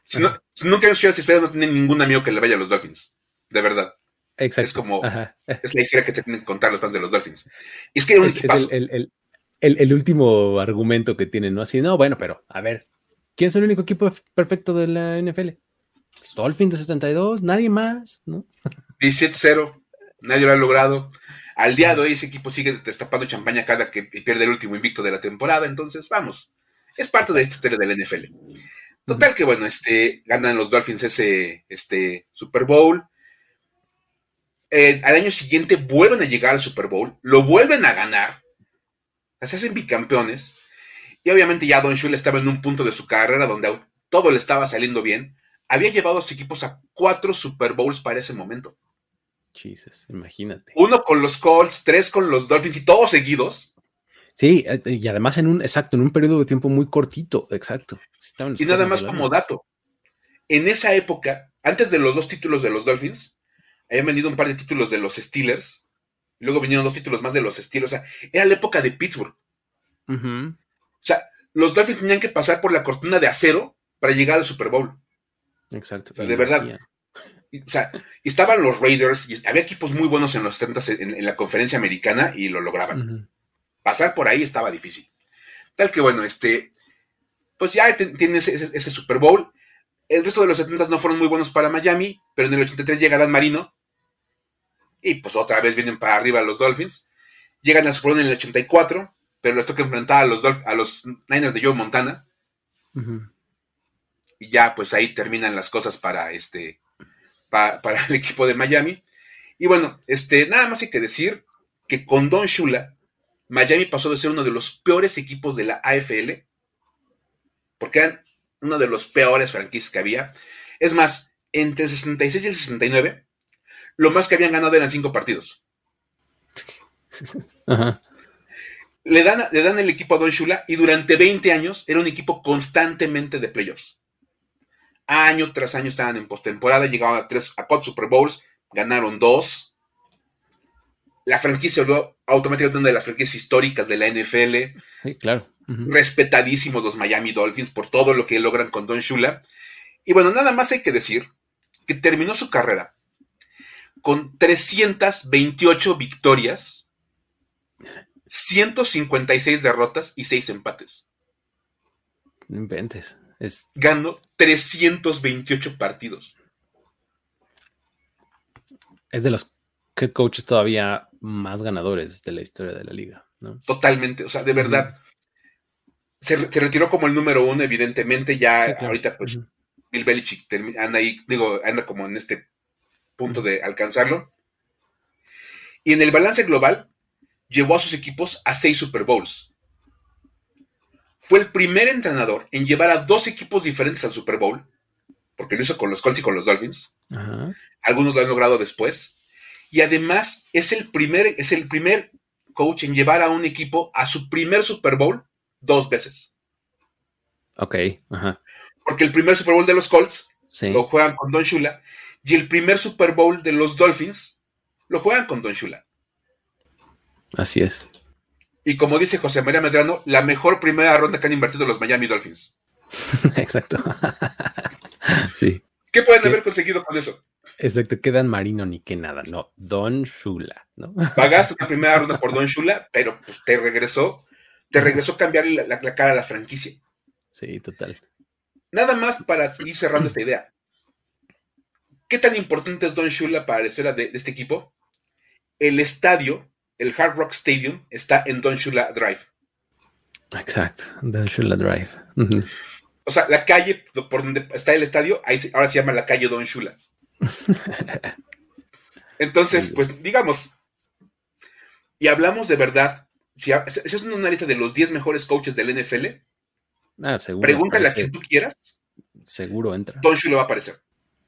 si, no, si nunca hemos escuchado esta historia, no tiene ningún amigo que le vaya a los Dolphins. De verdad. Exacto. Es como, es la historia que te tienen que contar los fans de los Dolphins. Y es que un es, es el, el, el, el, último argumento que tienen, ¿no? Así, no, bueno, pero a ver, ¿quién es el único equipo perfecto de la NFL? Dolphins de 72, nadie más, ¿no? 17-0, nadie lo ha logrado. Al día de hoy ese equipo sigue destapando champaña cada que pierde el último invicto de la temporada, entonces vamos, es parte de esta historia del NFL. Total que bueno, este, ganan los Dolphins ese este, Super Bowl. Eh, al año siguiente vuelven a llegar al Super Bowl, lo vuelven a ganar, se hacen bicampeones, y obviamente ya Don Shula estaba en un punto de su carrera donde todo le estaba saliendo bien. Había llevado a sus equipos a cuatro Super Bowls para ese momento. Jesus, imagínate. Uno con los Colts, tres con los Dolphins y todos seguidos. Sí, eh, y además en un, exacto, en un periodo de tiempo muy cortito, exacto. Y nada más como dato. En esa época, antes de los dos títulos de los Dolphins, habían venido un par de títulos de los Steelers. Luego vinieron dos títulos más de los Steelers. O sea, era la época de Pittsburgh. Uh -huh. O sea, los Dolphins tenían que pasar por la cortina de acero para llegar al Super Bowl. Exacto. O sea, de verdad. Y, o sea, estaban los Raiders y había equipos muy buenos en los 70 en, en la conferencia americana y lo lograban. Uh -huh. Pasar por ahí estaba difícil. Tal que bueno, este, pues ya tiene ese, ese, ese, Super Bowl. El resto de los 70 no fueron muy buenos para Miami, pero en el 83 llega Dan Marino. Y pues otra vez vienen para arriba los Dolphins. Llegan al Super Bowl en el 84, pero les toca enfrentar a los, Dolph a los Niners de Joe Montana. Uh -huh. Y ya pues ahí terminan las cosas para este, pa, para el equipo de Miami. Y bueno, este, nada más hay que decir que con Don Shula, Miami pasó de ser uno de los peores equipos de la AFL, porque eran uno de los peores franquicias que había. Es más, entre el 66 y el 69, lo más que habían ganado eran cinco partidos. Ajá. Le, dan, le dan el equipo a Don Shula y durante 20 años era un equipo constantemente de playoffs. Año tras año estaban en postemporada, llegaban a, tres, a cuatro Super Bowls, ganaron dos. La franquicia volvió automáticamente una de las franquicias históricas de la NFL. Sí, claro. Uh -huh. Respetadísimos los Miami Dolphins por todo lo que logran con Don Shula. Y bueno, nada más hay que decir que terminó su carrera con 328 victorias, 156 derrotas y 6 empates. No inventes. Es... Ganó 328 partidos. Es de los head coaches todavía más ganadores de la historia de la liga, ¿no? Totalmente, o sea, de verdad. Se, se, retiró como el número uno, evidentemente, ya sí, claro. ahorita pues uh -huh. Bill Belichick anda ahí, digo, anda como en este punto de alcanzarlo. Y en el balance global, llevó a sus equipos a seis Super Bowls. Fue el primer entrenador en llevar a dos equipos diferentes al Super Bowl, porque lo hizo con los Colts y con los Dolphins. Algunos lo han logrado después. Y además es el primer, es el primer coach en llevar a un equipo a su primer Super Bowl dos veces. Ok. -huh. Porque el primer Super Bowl de los Colts sí. lo juegan con Don Shula y el primer Super Bowl de los Dolphins lo juegan con Don Shula. Así es. Y como dice José María Medrano, la mejor primera ronda que han invertido los Miami Dolphins. Exacto. sí. ¿Qué pueden ¿Qué? haber conseguido con eso? Exacto, que Dan Marino ni que nada, no, Don Shula, ¿no? Pagaste una primera ronda por Don Shula, pero pues te regresó, te regresó cambiar la, la, la, cara a la franquicia. Sí, total. Nada más para ir cerrando esta idea. ¿Qué tan importante es Don Shula para la historia de, de este equipo? El estadio, el Hard Rock Stadium, está en Don Shula Drive. Exacto, Don Shula Drive. Uh -huh. O sea, la calle por donde está el estadio, ahí ahora se llama la calle Don Shula. Entonces, pues digamos, y hablamos de verdad, si esa es una lista de los 10 mejores coaches del NFL, ah, seguro, pregúntale a quien tú quieras. Seguro entra. Don Shula va a aparecer.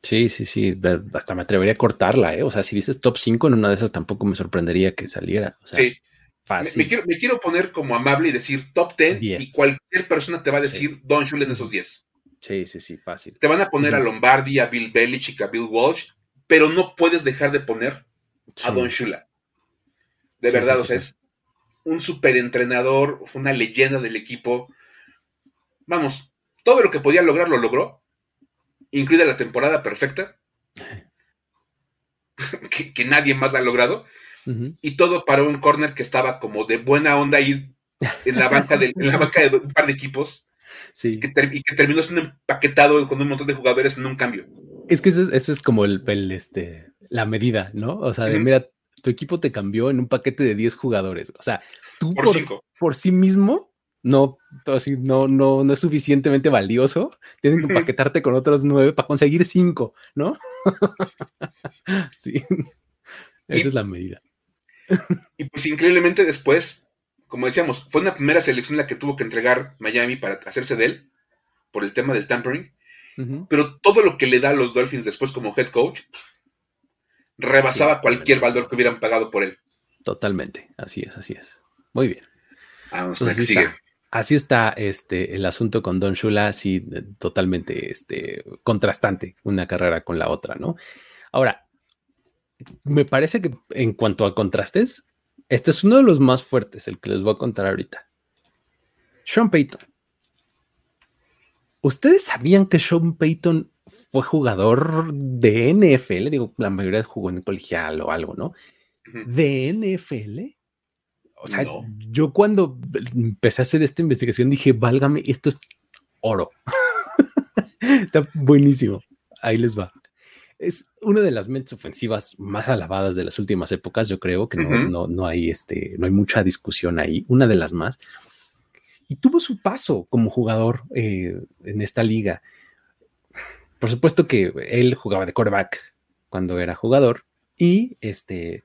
Sí, sí, sí, hasta me atrevería a cortarla, ¿eh? O sea, si dices top 5 en una de esas tampoco me sorprendería que saliera. O sea, sí. Fácil. Me, me, quiero, me, quiero, poner como amable y decir top 10 10. y cualquier persona te va a decir sí. Don Shula en esos 10. Sí, sí, sí, fácil. Te van a poner a Lombardi, a Bill Belichick, a Bill Walsh, pero no puedes dejar de poner sí. a Don Shula. De verdad, o sea, es un super entrenador, una leyenda del equipo. vamos, todo lo que podía lograr lo logró, incluida la temporada perfecta, que, nadie más la ha logrado, y todo para un corner que estaba como de buena onda ahí en la banca de, en la banca de un par de equipos, sí. que y que terminó siendo empaquetado con un montón de jugadores en un cambio. Es que ese, es como el, este, la medida, ¿no? O sea, de, mira, tu equipo te cambió en un paquete de 10 jugadores. O sea, tú por, por, sí mismo no, así, no, no, no es suficientemente valioso. Tienen que empaquetarte con otros nueve para conseguir cinco, ¿no? sí. Esa es la medida. y pues increíblemente después, como decíamos, fue una primera selección la que tuvo que entregar Miami para hacerse de él por el tema del tampering. Pero todo lo que le da a los Dolphins después como head coach rebasaba cualquier valor que hubieran pagado por él. Totalmente, así es, así es. Muy bien. Vamos a ver qué sigue así está este, el asunto con Don Shula, así totalmente este, contrastante una carrera con la otra, ¿no? Ahora, me parece que en cuanto a contrastes, este es uno de los más fuertes, el que les voy a contar ahorita. Sean Payton. ¿Ustedes sabían que Sean Payton fue jugador de NFL? Digo, la mayoría jugó en colegial o algo, ¿no? De NFL. O sea, yo cuando empecé a hacer esta investigación dije, válgame, esto es oro. Está buenísimo. Ahí les va. Es una de las mentes ofensivas más alabadas de las últimas épocas. Yo creo que no, no, hay este, no hay mucha discusión ahí. Una de las más. Y tuvo su paso como jugador eh, en esta liga. Por supuesto que él jugaba de quarterback cuando era jugador y este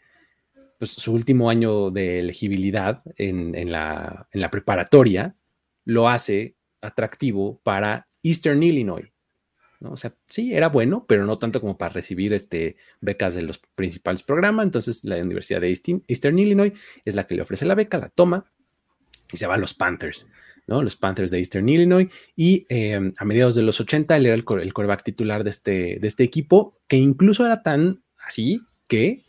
pues, su último año de elegibilidad en, la, preparatoria lo hace atractivo para Eastern Illinois. ¿no? O sea, sí, era bueno, pero no tanto como para recibir este, becas de los principales programas. Entonces, la Universidad de Eastern Illinois es la que le ofrece la beca, la toma y se va a los Panthers. ¿no? Los Panthers de Eastern Illinois. Y em, a mediados de los 80, él era el, el coreback titular de este, de este equipo, que incluso era tan así que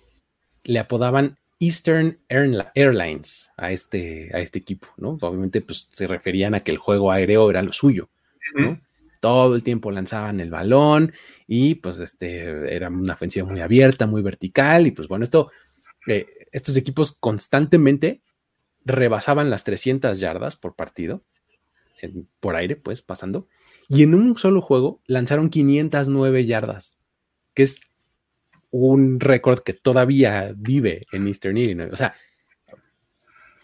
le apodaban Eastern Airlines a este, a este equipo, ¿no? Obviamente, pues se referían a que el juego aéreo era lo suyo, ¿no? Todo el tiempo lanzaban el balón y pues este era una ofensiva muy abierta, muy vertical y pues bueno, esto, eh, estos equipos constantemente rebasaban las 300 yardas por partido, por aire, pues pasando, y en un solo juego lanzaron 509 yardas, que es un récord que todavía vive en Eastern Illinois. O sea,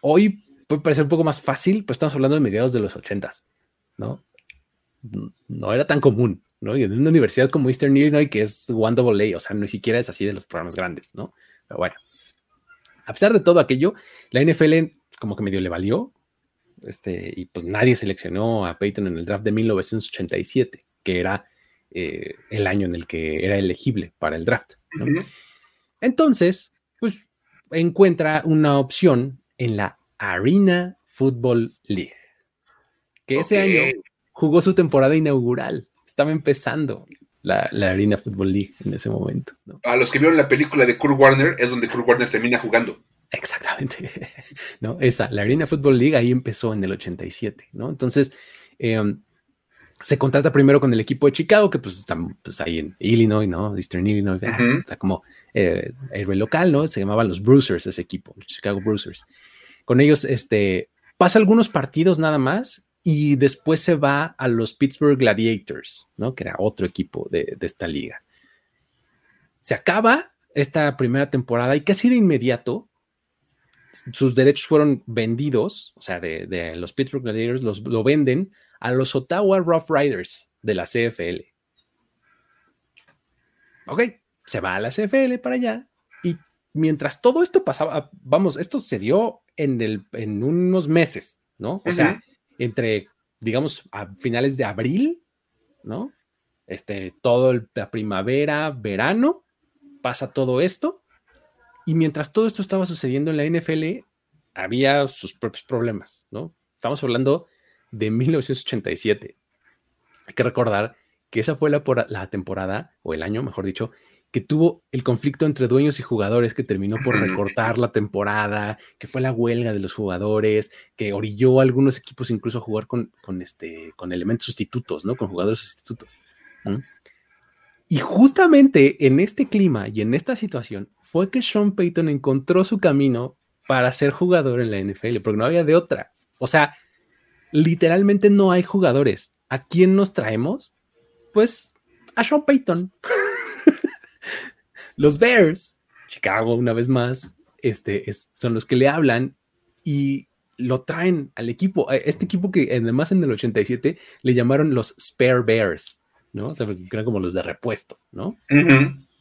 hoy puede parecer un poco más fácil, pues estamos hablando de mediados de los ochentas, ¿no? No era tan común, ¿no? Y en una universidad como Eastern Illinois, que es One Double A, o sea, ni siquiera es así de los programas grandes, ¿no? Pero bueno, a pesar de todo aquello, la NFL como que medio le valió, este, y pues nadie seleccionó a Peyton en el draft de 1987, que era eh, el año en el que era elegible para el draft. Entonces, pues encuentra una opción en la Arena Football League, que ese año jugó su temporada inaugural. Estaba empezando la, Arena Football League en ese momento. A los que vieron la película de Kurt Warner, es donde Kurt Warner termina jugando. Exactamente. ¿No? Esa, la Arena Football League ahí empezó en el 87, ¿no? Entonces, em, se contrata primero con el equipo de Chicago, que pues están pues, ahí en Illinois, ¿no? Eastern Illinois, o sea, como eh, héroe local, ¿no? Se llamaban los Bruisers ese equipo, Chicago Bruisers. Con ellos, este, pasa algunos partidos nada más y después se va a los Pittsburgh Gladiators, ¿no? Que era otro equipo de, esta liga. Se acaba esta primera temporada y casi de inmediato sus derechos fueron vendidos, o sea, de, los Pittsburgh Gladiators, los, lo venden a los Ottawa Rough Riders de la CFL. Ok, se va a la CFL para allá y mientras todo esto pasaba, vamos, esto se dio en, el, en unos meses, ¿no? O sea, entre, digamos, a finales de abril, ¿no? Este, todo la primavera, verano, pasa todo esto. Y mientras todo esto estaba sucediendo en la NFL, había sus propios problemas, ¿no? Estamos hablando de 1987. Hay que recordar que esa fue la, la temporada, o el año, mejor dicho, que tuvo el conflicto entre dueños y jugadores que terminó por recortar la temporada, que fue la huelga de los jugadores, que orilló a algunos equipos incluso a jugar con, con, este, con elementos sustitutos, ¿no? Con jugadores sustitutos. Y justamente en este clima y en esta situación fue que Sean Payton encontró su camino para ser jugador en la NFL, porque no había de otra. O sea, literalmente no hay jugadores. ¿A quién nos traemos? Pues a Sean Payton. los Bears, Chicago una vez más, este, son los que le hablan y lo traen al equipo. Este equipo que además en el 87 le llamaron los Spare Bears, ¿no? O sea, eran como los de repuesto, ¿no?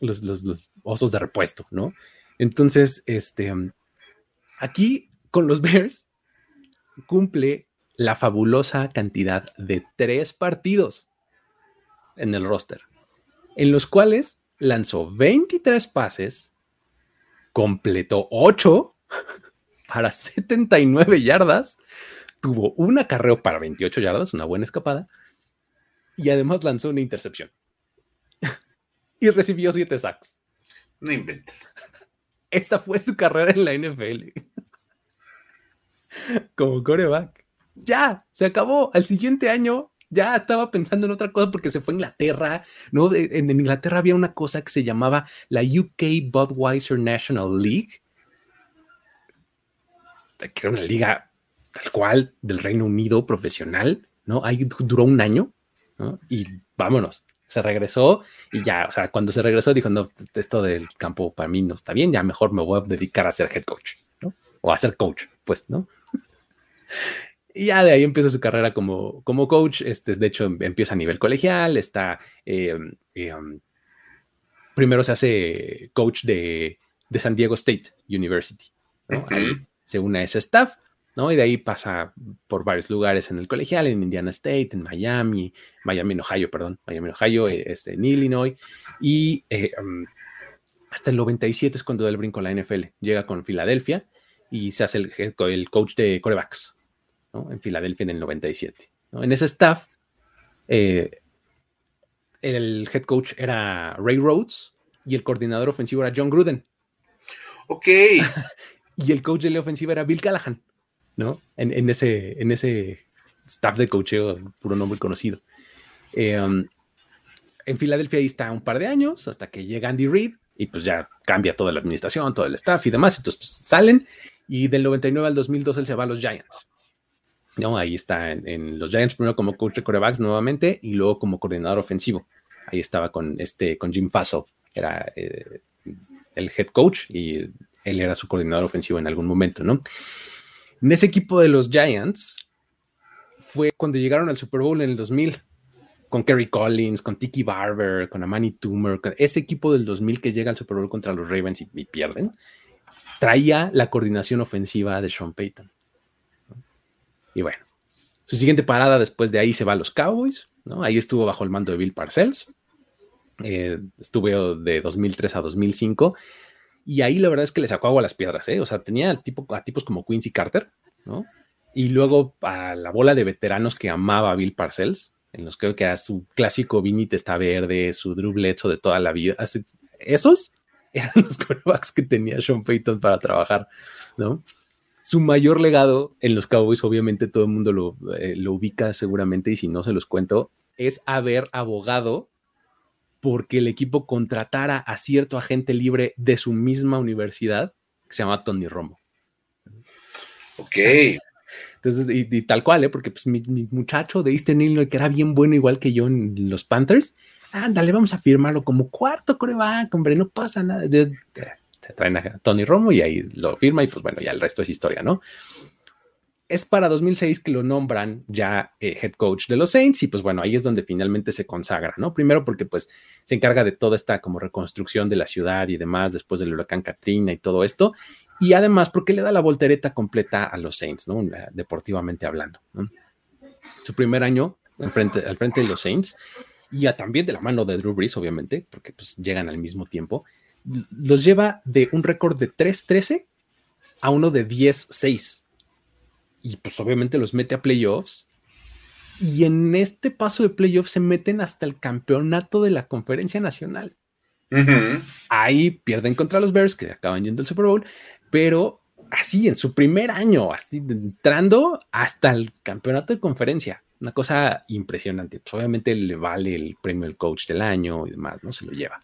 los, los, osos de repuesto, ¿no? Entonces, este, aquí con los Bears cumple la fabulosa cantidad de tres partidos en el roster, en los cuales lanzó 23 pases, completó 8 para 79 yardas, tuvo un acarreo para 28 yardas, una buena escapada, y además lanzó una intercepción. y recibió 7 sacks. No inventes. Esa fue su carrera en la NFL. Como coreback. Ya, se acabó. Al siguiente año ya estaba pensando en otra cosa porque se fue a Inglaterra, ¿no? En, Inglaterra había una cosa que se llamaba la UK Budweiser National League, que era una liga tal cual del Reino Unido profesional, ¿no? Ahí duró un año. Y vámonos. Se regresó y ya, o sea, cuando se regresó dijo, no, esto del campo para mí no está bien, ya mejor me voy a dedicar a ser head coach, ¿no? O a ser coach, pues, ¿no? Y ya de ahí empieza su carrera como, como coach. Este, de hecho, empieza a nivel colegial, está... Eh, eh, um, primero se hace coach de, de, San Diego State University. Ahí se une a ese staff, ¿no? Y de ahí pasa por varios lugares en el colegial, en Indiana State, en Miami, Miami, en Ohio, perdón, Miami, en Ohio, eh, este, en Illinois. Y um, hasta el 97 es cuando da el brinco a la NFL. Llega con Filadelfia y se hace el, el coach de corebacks en Filadelfia en el 97. En ese staff, eh, el head coach era Ray Rhodes y el coordinador ofensivo era John Gruden. Ok. y el coach de la ofensiva era Bill Callahan, ¿no? En, ese, en ese staff de coacheo, puro nombre conocido. Eh, um, en Filadelfia ahí está un par de años hasta que llega Andy Reid y pues ya cambia toda la administración, todo el staff y demás. Entonces pues, salen y del 99 al 2002 él se va a los Giants. ¿No? Ahí está en, los Giants, primero como coach de corebacks nuevamente y luego como coordinador ofensivo. Ahí estaba con, este, con Jim Fassel, era eh, el head coach y él era su coordinador ofensivo en algún momento, ¿no? En ese equipo de los Giants fue cuando llegaron al Super Bowl en el 2000 con Kerry Collins, con Tiki Barber, con Amani Toomer, ese equipo del 2000 que llega al Super Bowl contra los Ravens y pierden, traía la coordinación ofensiva de Sean Payton. Y bueno, su siguiente parada después de ahí se va a los Cowboys, ¿no? Ahí estuvo bajo el mando de Bill Parcells. Eh, estuve de 2003 a 2005 y ahí la verdad es que le sacó agua a las piedras, ¿eh? O sea, tenía tipo, a tipos como Quincy Carter, ¿no? Y luego a la bola de veteranos que amaba Bill Parcells, en los que era su clásico Vinite está verde, su Drew de toda la vida. Esos eran los quarterbacks que tenía Sean Payton para trabajar, ¿no? Su mayor legado en los Cowboys, obviamente todo el mundo eh, lo, ubica seguramente y si no se los cuento, es haber abogado porque el equipo contratara a cierto agente libre de su misma universidad que se llama Tony Romo. Ok. Entonces, y, tal cual, ¿eh? porque pues, mi, muchacho de Eastern Illinois, que era bien bueno igual que yo en los Panthers, ándale, vamos a firmarlo como cuarto coreback, hombre, no pasa nada se traen a Tony Romo y ahí lo firma y pues bueno, ya el resto es historia, ¿no? Es para 2006 que lo nombran ya eh, head coach de los Saints y pues bueno, ahí es donde finalmente se consagra, ¿no? Primero porque pues se encarga de toda esta como reconstrucción de la ciudad y demás después del huracán Katrina y todo esto y además porque le da la voltereta completa a los Saints, ¿no? Deportivamente hablando. Su primer año al frente de los Saints y también de la mano de Drew Brees, obviamente, porque pues llegan al mismo tiempo los lleva de un récord de 3-13 a uno de 10-6. Y pues obviamente los mete a playoffs. Y en este paso de playoffs se meten hasta el campeonato de la conferencia nacional. Ahí pierden contra los Bears, que acaban yendo al Super Bowl, pero así en su primer año, así entrando hasta el campeonato de conferencia. Una cosa impresionante. Pues obviamente le vale el premio del coach del año y demás, ¿no? Se lo lleva.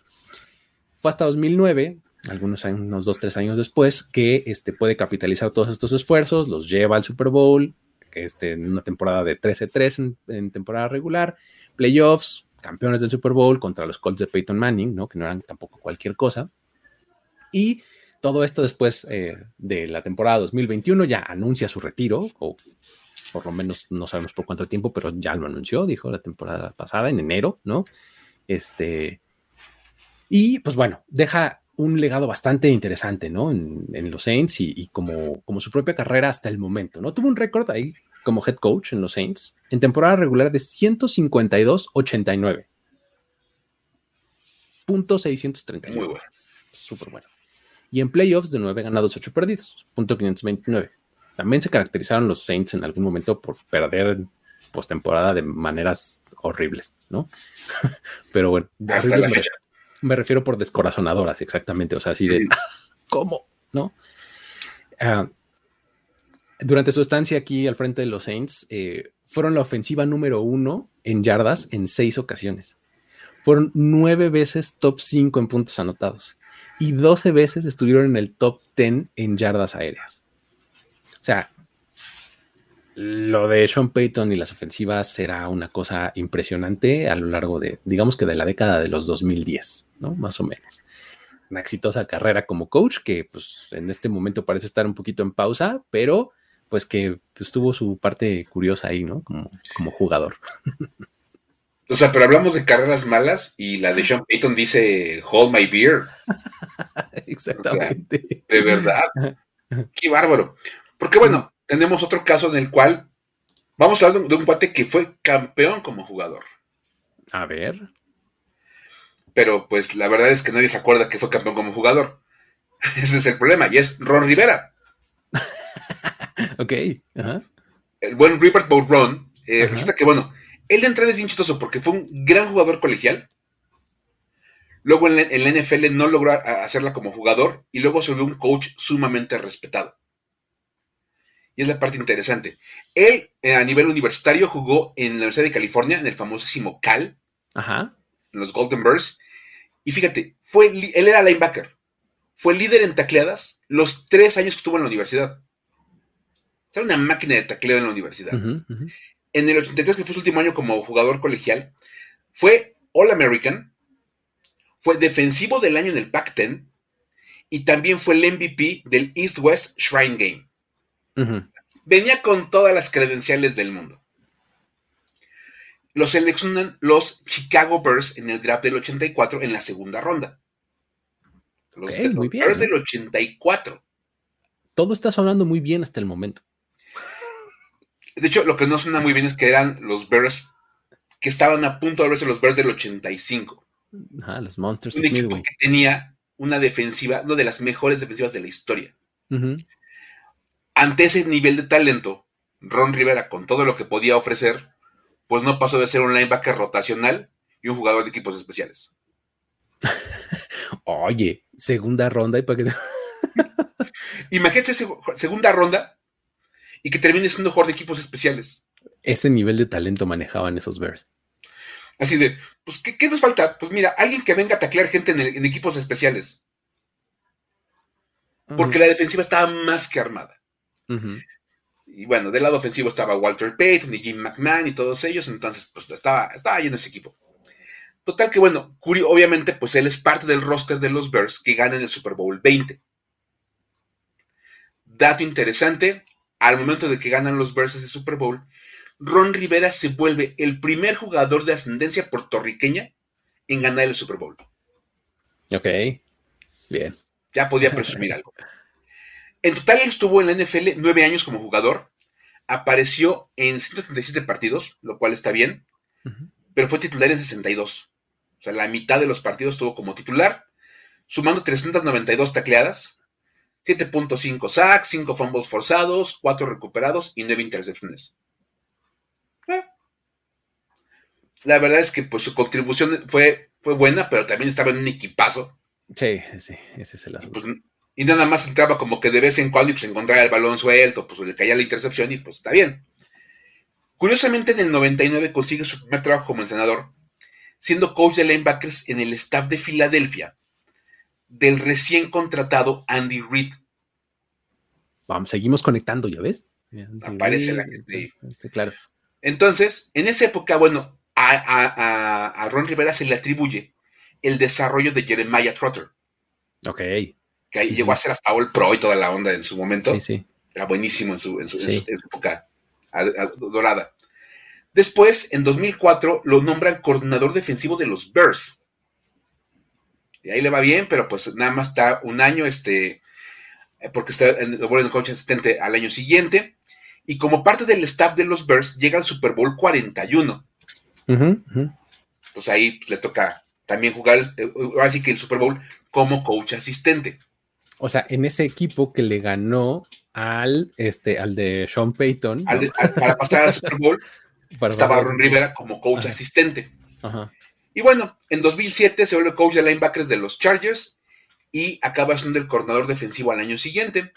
Fue hasta 2009, algunos años, unos dos, tres años después, que este, puede capitalizar todos estos esfuerzos, los lleva al Super Bowl, este, en una temporada de 13-3 en, temporada regular, playoffs, campeones del Super Bowl contra los Colts de Peyton Manning, que no eran tampoco cualquier cosa. Y todo esto después eh, de la temporada 2021 ya anuncia su retiro, o por lo menos no sabemos por cuánto tiempo, pero ya lo anunció, dijo la temporada pasada, en enero, ¿no? Este, y pues bueno, deja un legado bastante interesante, ¿no? En, los Saints y, como, como su propia carrera hasta el momento, ¿no? Tuvo un récord ahí como head coach en los Saints en temporada regular de 152-89. Punto 639. Muy bueno. Súper bueno. Y en playoffs de 9 ganados, 8 perdidos. Punto 529. También se caracterizaron los Saints en algún momento por perder postemporada de maneras horribles, ¿no? Pero bueno, hasta la fecha me refiero por descorazonadoras, exactamente. O sea, así de, ¿cómo? ¿No? Ah, durante su estancia aquí al frente de los Saints, eh, fueron la ofensiva número uno en yardas en seis ocasiones. Fueron nueve veces top cinco en puntos anotados y doce veces estuvieron en el top ten en yardas aéreas. O sea, lo de Sean Payton y las ofensivas será una cosa impresionante a lo largo de, digamos que de la década de los 2010, ¿no? Más o menos. Una exitosa carrera como coach que pues en este momento parece estar un poquito en pausa, pero pues que pues, tuvo su parte curiosa ahí, ¿no? Como, como jugador. O sea, pero hablamos de carreras malas y la de Sean Payton dice Hold my beer. Exactamente. de verdad. Qué bárbaro. Porque bueno, tenemos otro caso en el cual vamos a hablar de un cuate que fue campeón como jugador. A ver. Pero pues la verdad es que nadie se acuerda que fue campeón como jugador. Ese es el problema. Y es Ron Rivera. ok. El buen Rupert Ron. Eh, resulta que, bueno, él de entrada es bien chistoso porque fue un gran jugador colegial. Luego en la, NFL no logró hacerla como jugador y luego se volvió un coach sumamente respetado. Y es la parte interesante. Él, eh, a nivel universitario, jugó en la Universidad de California, en el famosísimo Cal, Ajá. en los Golden Bears. Y fíjate, fue, él era linebacker. Fue líder en tacleadas los tres años que estuvo en la universidad. Era una máquina de tacleo en la universidad. En el 83, que fue su último año como jugador colegial, fue All American, fue defensivo del año en el Pac-10 y también fue el MVP del East-West Shrine Game. Venía con todas las credenciales del mundo. Lo seleccionan los Chicago Bears en el draft del 84 en la segunda ronda. Los Bears del 84. Todo está sonando muy bien hasta el momento. De hecho, lo que no suena muy bien es que eran los Bears que estaban a punto de verse los Bears del 85. Ajá, los Monsters. Un equipo que tenía una defensiva, una de las mejores defensivas de la historia ante ese nivel de talento, Ron Rivera, con todo lo que podía ofrecer, pues no pasó de ser un linebacker rotacional y un jugador de equipos especiales. Oye, segunda ronda y para que... Imagínense segunda ronda y que termine siendo jugador de equipos especiales. Ese nivel de talento manejaban esos Bears. Así de, pues, ¿qué, nos falta? Pues mira, alguien que venga a taclear gente en, equipos especiales. Porque la defensiva estaba más que armada. Y bueno, del lado ofensivo estaba Walter Payton y Jim McMahon y todos ellos, entonces pues estaba, estaba ahí en ese equipo. Total que bueno, Curry obviamente pues él es parte del roster de los Bears que ganan el Super Bowl 20. Dato interesante, al momento de que ganan los Bears ese Super Bowl, Ron Rivera se vuelve el primer jugador de ascendencia puertorriqueña en ganar el Super Bowl. Ok, bien. Ya podía presumir algo. En total él estuvo en la NFL nueve años como jugador. Apareció en 137 partidos, lo cual está bien, pero fue titular en 62. O sea, la mitad de los partidos estuvo como titular, sumando 392 tacleadas, 7.5 sacks, 5 fumbles forzados, 4 recuperados y 9 intercepciones. Eh. La verdad es que pues, su contribución fue fue buena, pero también estaba en un equipazo. Sí, sí, ese es el asunto. Pues, y nada más entraba como que de vez en cuando y pues encontraba el balón suelto, pues le caía la intercepción y pues está bien. Curiosamente, en el 99 consigue su primer trabajo como entrenador, siendo coach de linebackers en el staff de Filadelfia del recién contratado Andy Reid. Vamos, seguimos conectando, ¿ya ves? Aparece la gente. Sí, claro. Entonces, en esa época, bueno, a, Ron Rivera se le atribuye el desarrollo de Jeremiah Trotter. Ok. Que ahí llegó a ser hasta All Pro y toda la onda en su momento. Sí, sí. Era buenísimo en su, época dorada. Después, en 2004, lo nombran coordinador defensivo de los Bears. Y ahí le va bien, pero pues nada más está un año, este, porque está en el coach asistente al año siguiente. Y como parte del staff de los Bears, llega al Super Bowl 41. Entonces ahí pues, le toca también jugar, eh, ahora sí que el Super Bowl como coach asistente. O sea, en ese equipo que le ganó al, este, al de Sean Payton. para pasar al Super Bowl, estaba Ron Rivera como coach asistente. Y bueno, en 2007 se vuelve coach de linebackers de los Chargers y acaba siendo el coordinador defensivo al año siguiente.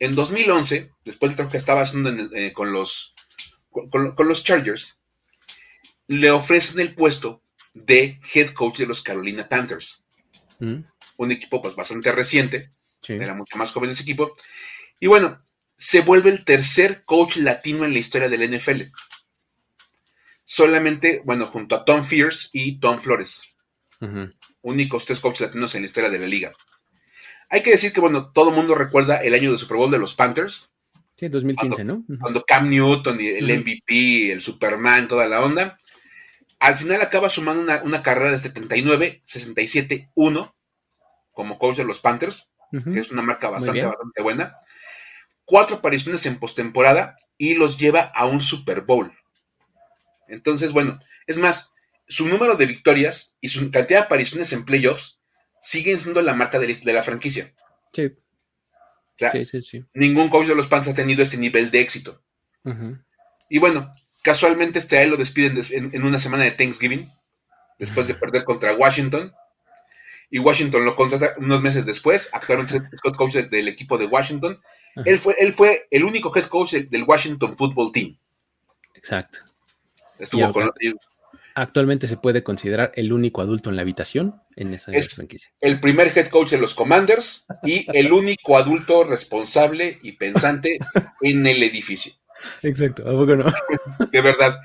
En 2011, después de que estaba haciendo eh, con, los, con, los Chargers, le ofrecen el puesto de head coach de los Carolina Panthers. Mm. Un equipo pues, bastante reciente, era mucho más joven ese equipo. Y bueno, se vuelve el tercer coach latino en la historia del NFL. Solamente, bueno, junto a Tom Fierce y Tom Flores. Únicos tres coaches latinos en la historia de la liga. Hay que decir que, bueno, todo el mundo recuerda el año de Super Bowl de los Panthers. Sí, 2015, ¿no? Cuando Cam Newton y el MVP, el Superman, toda la onda. Al final acaba sumando una, carrera de 79, 67, 1 como coach de los Panthers, que es una marca bastante, bastante buena. Cuatro apariciones en postemporada y los lleva a un Super Bowl. Entonces, bueno, es más, su número de victorias y su cantidad de apariciones en playoffs siguen siendo la marca de la, franquicia. Sí. sí, sí, sí. Ningún coach de los Panthers ha tenido ese nivel de éxito. Y bueno, Casualmente este a él lo despiden en, una semana de Thanksgiving, después de perder contra Washington. Y Washington lo contrata unos meses después, actualmente es head coach del equipo de Washington. Él fue, él fue el único head coach del Washington Football Team. Exacto. Estuvo con, actualmente se puede considerar el único adulto en la habitación en esa es franquicia. El primer head coach de los Commanders y el único adulto responsable y pensante en el edificio. Exacto, ¿a poco no? De verdad.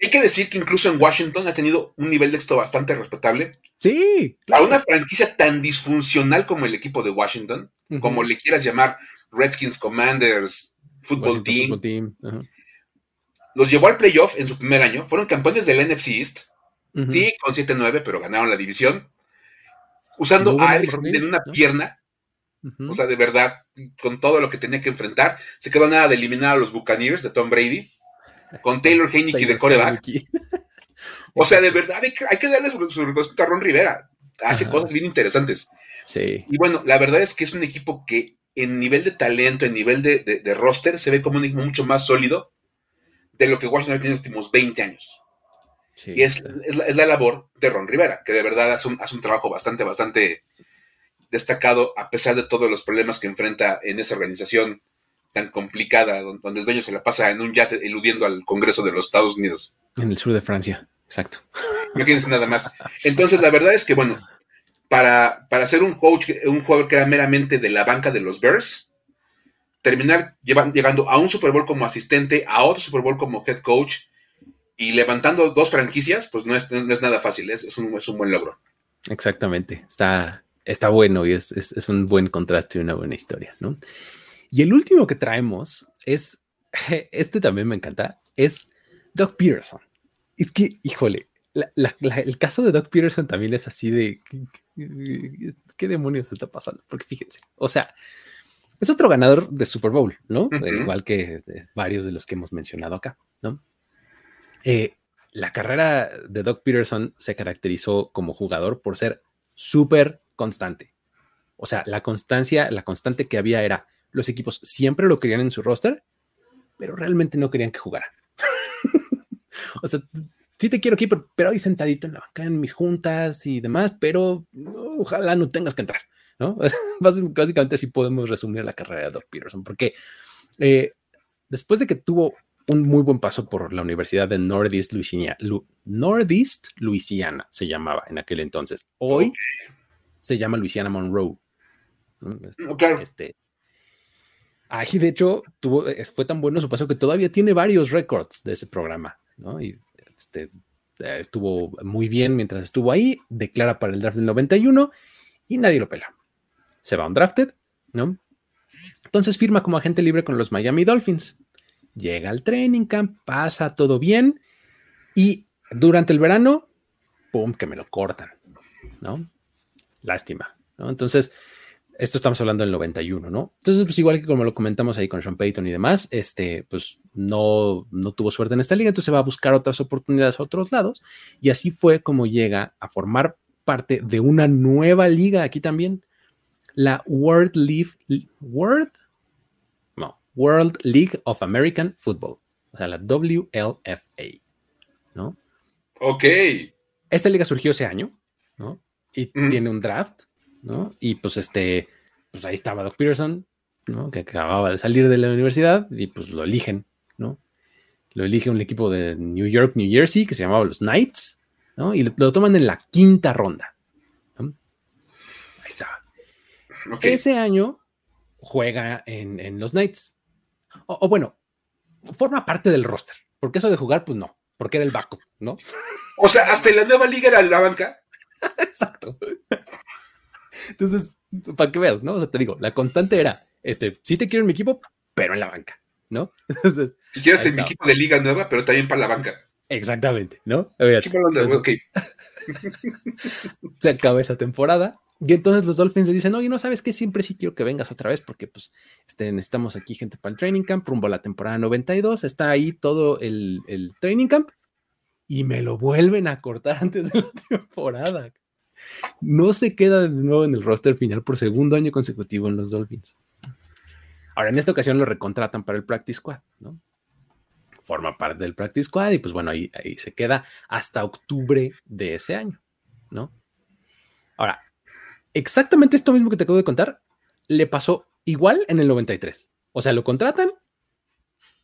hay que decir que incluso en Washington ha tenido un nivel de éxito bastante respetable. Sí. A una franquicia tan disfuncional como el equipo de Washington, como le quieras llamar, Redskins, Commanders, Football Team. Los llevó al playoff en su primer año. Fueron campeones del NFC East. Sí, con 7-9, pero ganaron la división. Usando a Alex en una pierna o sea, de verdad, con todo lo que tenía que enfrentar, se quedó nada de eliminar a los Buccaneers de Tom Brady, con Taylor Heineke de coreback. o sea, de verdad, hay que, darle su, su a Ron Rivera. Hace cosas bien interesantes. Sí. Y bueno, la verdad es que es un equipo que en nivel de talento, en nivel de, roster, se ve como un equipo mucho más sólido de lo que Washington tenido en los últimos 20 años. y es, la, labor de Ron Rivera, que de verdad hace un, hace un trabajo bastante, bastante destacado a pesar de todos los problemas que enfrenta en esa organización tan complicada, donde el dueño se la pasa en un yate eludiendo al Congreso de los Estados Unidos. En el sur de Francia, exacto. No quieres nada más. Entonces, la verdad es que, bueno, para, para ser un coach, un jugador que era meramente de la banca de los Bears, terminar llegando a un Super Bowl como asistente, a otro Super Bowl como head coach y levantando dos franquicias, pues no es, nada fácil, es, un, es un buen logro. Exactamente, está, está bueno y es, un buen contraste y una buena historia, ¿no? Y el último que traemos es, este también me encanta, es Doug Peterson. Es que, híjole, el caso de Doug Peterson también es así de, ¿qué, demonios está pasando? Porque fíjense, o sea, es otro ganador de Super Bowl, ¿no? Igual que varios de los que hemos mencionado acá, ¿no? Eh, la carrera de Doug Peterson se caracterizó como jugador por ser súper constante. O sea, la constancia, la constante que había era, los equipos siempre lo querían en su roster, pero realmente no querían que jugara. o sea, sí te quiero aquí, pero, ahí sentadito en la banca en mis juntas y demás, pero ojalá no tengas que entrar, ¿no? Básicamente así podemos resumir la carrera de Doc Peterson, porque eh, después de que tuvo un muy buen paso por la Universidad de Northeast Louisiana, Northeast Louisiana se llamaba en aquel entonces. Hoy se llama Louisiana Monroe. Claro. Este, ahí, de hecho, tuvo, fue tan bueno su paso que todavía tiene varios récords de ese programa, ¿no? Y este, estuvo muy bien mientras estuvo ahí, declara para el draft del 91 y nadie lo pela. Se va undrafted, ¿no? Entonces firma como agente libre con los Miami Dolphins. Llega al training camp, pasa todo bien y durante el verano, ¡pum!, que me lo cortan, ¿no? Lástima, ¿no? Entonces, esto estamos hablando del 91, ¿no? Entonces, pues igual que como lo comentamos ahí con Sean Payton y demás, este, pues no, no tuvo suerte en esta liga, entonces va a buscar otras oportunidades a otros lados. Y así fue como llega a formar parte de una nueva liga aquí también, la World League, World, no, World League of American Football, o sea, la WLFA, ¿no? Ok. Esta liga surgió ese año, ¿no? Y tiene un draft ¿no? Y pues este, pues ahí estaba Doc Peterson, ¿no? Que acababa de salir de la universidad y pues lo eligen, ¿no? Lo elige un equipo de New York, New Jersey, que se llamaba los Knights, ¿no? Y lo, toman en la quinta ronda. Ahí estaba. Ese año juega en, los Knights. O, bueno, forma parte del roster. Porque eso de jugar, pues no, porque era el backup, ¿no? O sea, hasta en la nueva liga era la banca. Exacto. Entonces, para que veas, ¿no? O sea, te digo, la constante era, este, sí te quiero en mi equipo, pero en la banca, ¿no? Entonces. Y quieres en mi equipo de liga nueva, pero también para la banca. Exactamente, ¿no? se acaba esa temporada y entonces los Dolphins le dicen, oye, no sabes que siempre sí quiero que vengas otra vez porque pues este, necesitamos aquí gente para el training camp, rumbo a la temporada 92, está ahí todo el, el training camp y me lo vuelven a cortar antes de la temporada no se queda de nuevo en el roster final por segundo año consecutivo en los Dolphins. Ahora, en esta ocasión lo recontratan para el Practice Squad, ¿no? Forma parte del Practice Squad y pues bueno, ahí, ahí se queda hasta octubre de ese año, ¿no? Ahora, exactamente esto mismo que te acabo de contar, le pasó igual en el 93. O sea, lo contratan,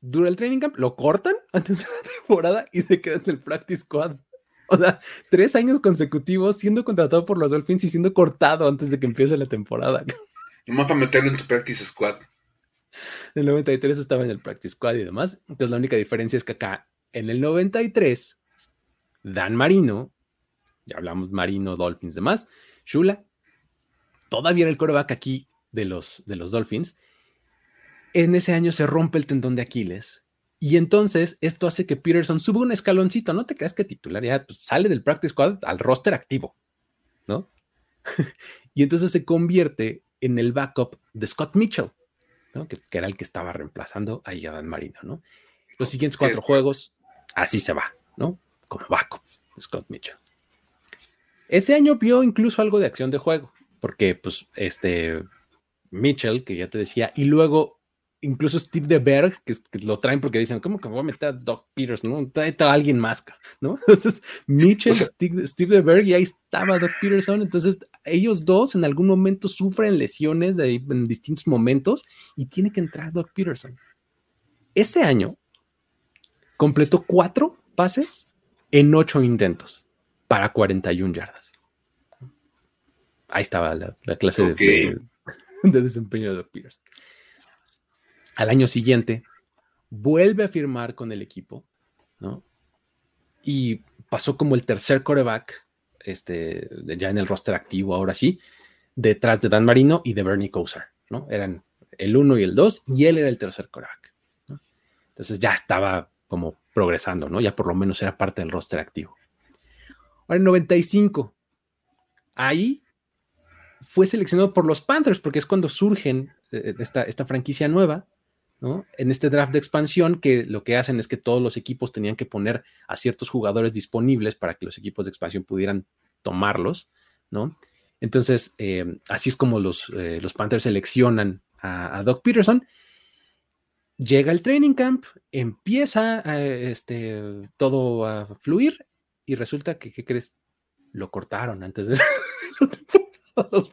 dura el training camp, lo cortan antes de la temporada y se queda en el Practice Squad. O sea, tres años consecutivos siendo contratado por los Dolphins y siendo cortado antes de que empiece la temporada. Nomás para meterlo en tu practice squad. En el 93 estaba en el practice squad y demás. Entonces la única diferencia es que acá, en el 93, Dan Marino, ya hablamos Marino, Dolphins, demás, Shula, todavía era el coreback aquí de los, de los Dolphins. En ese año se rompe el tendón de Aquiles y entonces esto hace que Peterson suba un escaloncito. No te creas que titular ya pues, sale del practice squad al roster activo, ¿no? y entonces se convierte en el backup de Scott Mitchell, ¿no? que, era el que estaba reemplazando a Dan Marino, ¿no? Los siguientes cuatro juegos, así se va, ¿no? Como backup de Scott Mitchell. Ese año vio incluso algo de acción de juego, porque pues este Mitchell, que ya te decía, y luego incluso Steve DeBerg, que, que, lo traen porque dicen, ¿cómo que me voy a meter a Doc Peters? ¿no? Trae a alguien más, ¿no? Entonces, Mitchell, Steve, Steve, DeBerg y ahí estaba Doc Peterson. Entonces, ellos dos en algún momento sufren lesiones de, en distintos momentos y tiene que entrar Doc Peterson. Ese año completó cuatro pases en ocho intentos para 41 yardas. Ahí estaba la, clase de, de, desempeño de Doc Peterson. Al año siguiente, vuelve a firmar con el equipo, ¿no? Y pasó como el tercer coreback, este, ya en el roster activo, ahora sí, detrás de Dan Marino y de Bernie Kosar, ¿no? Eran el uno y el dos, y él era el tercer coreback. ¿no? Entonces ya estaba como progresando, ¿no? Ya por lo menos era parte del roster activo. Ahora en 95, ahí fue seleccionado por los Panthers, porque es cuando surgen eh, esta, esta franquicia nueva, en este draft de expansión, que lo que hacen es que todos los equipos tenían que poner a ciertos jugadores disponibles para que los equipos de expansión pudieran tomarlos, ¿no? Entonces, eh, así es como los, eh, los Panthers seleccionan a, Doc Peterson. Llega el training camp, empieza este, todo a fluir y resulta que, ¿qué crees? Lo cortaron antes de los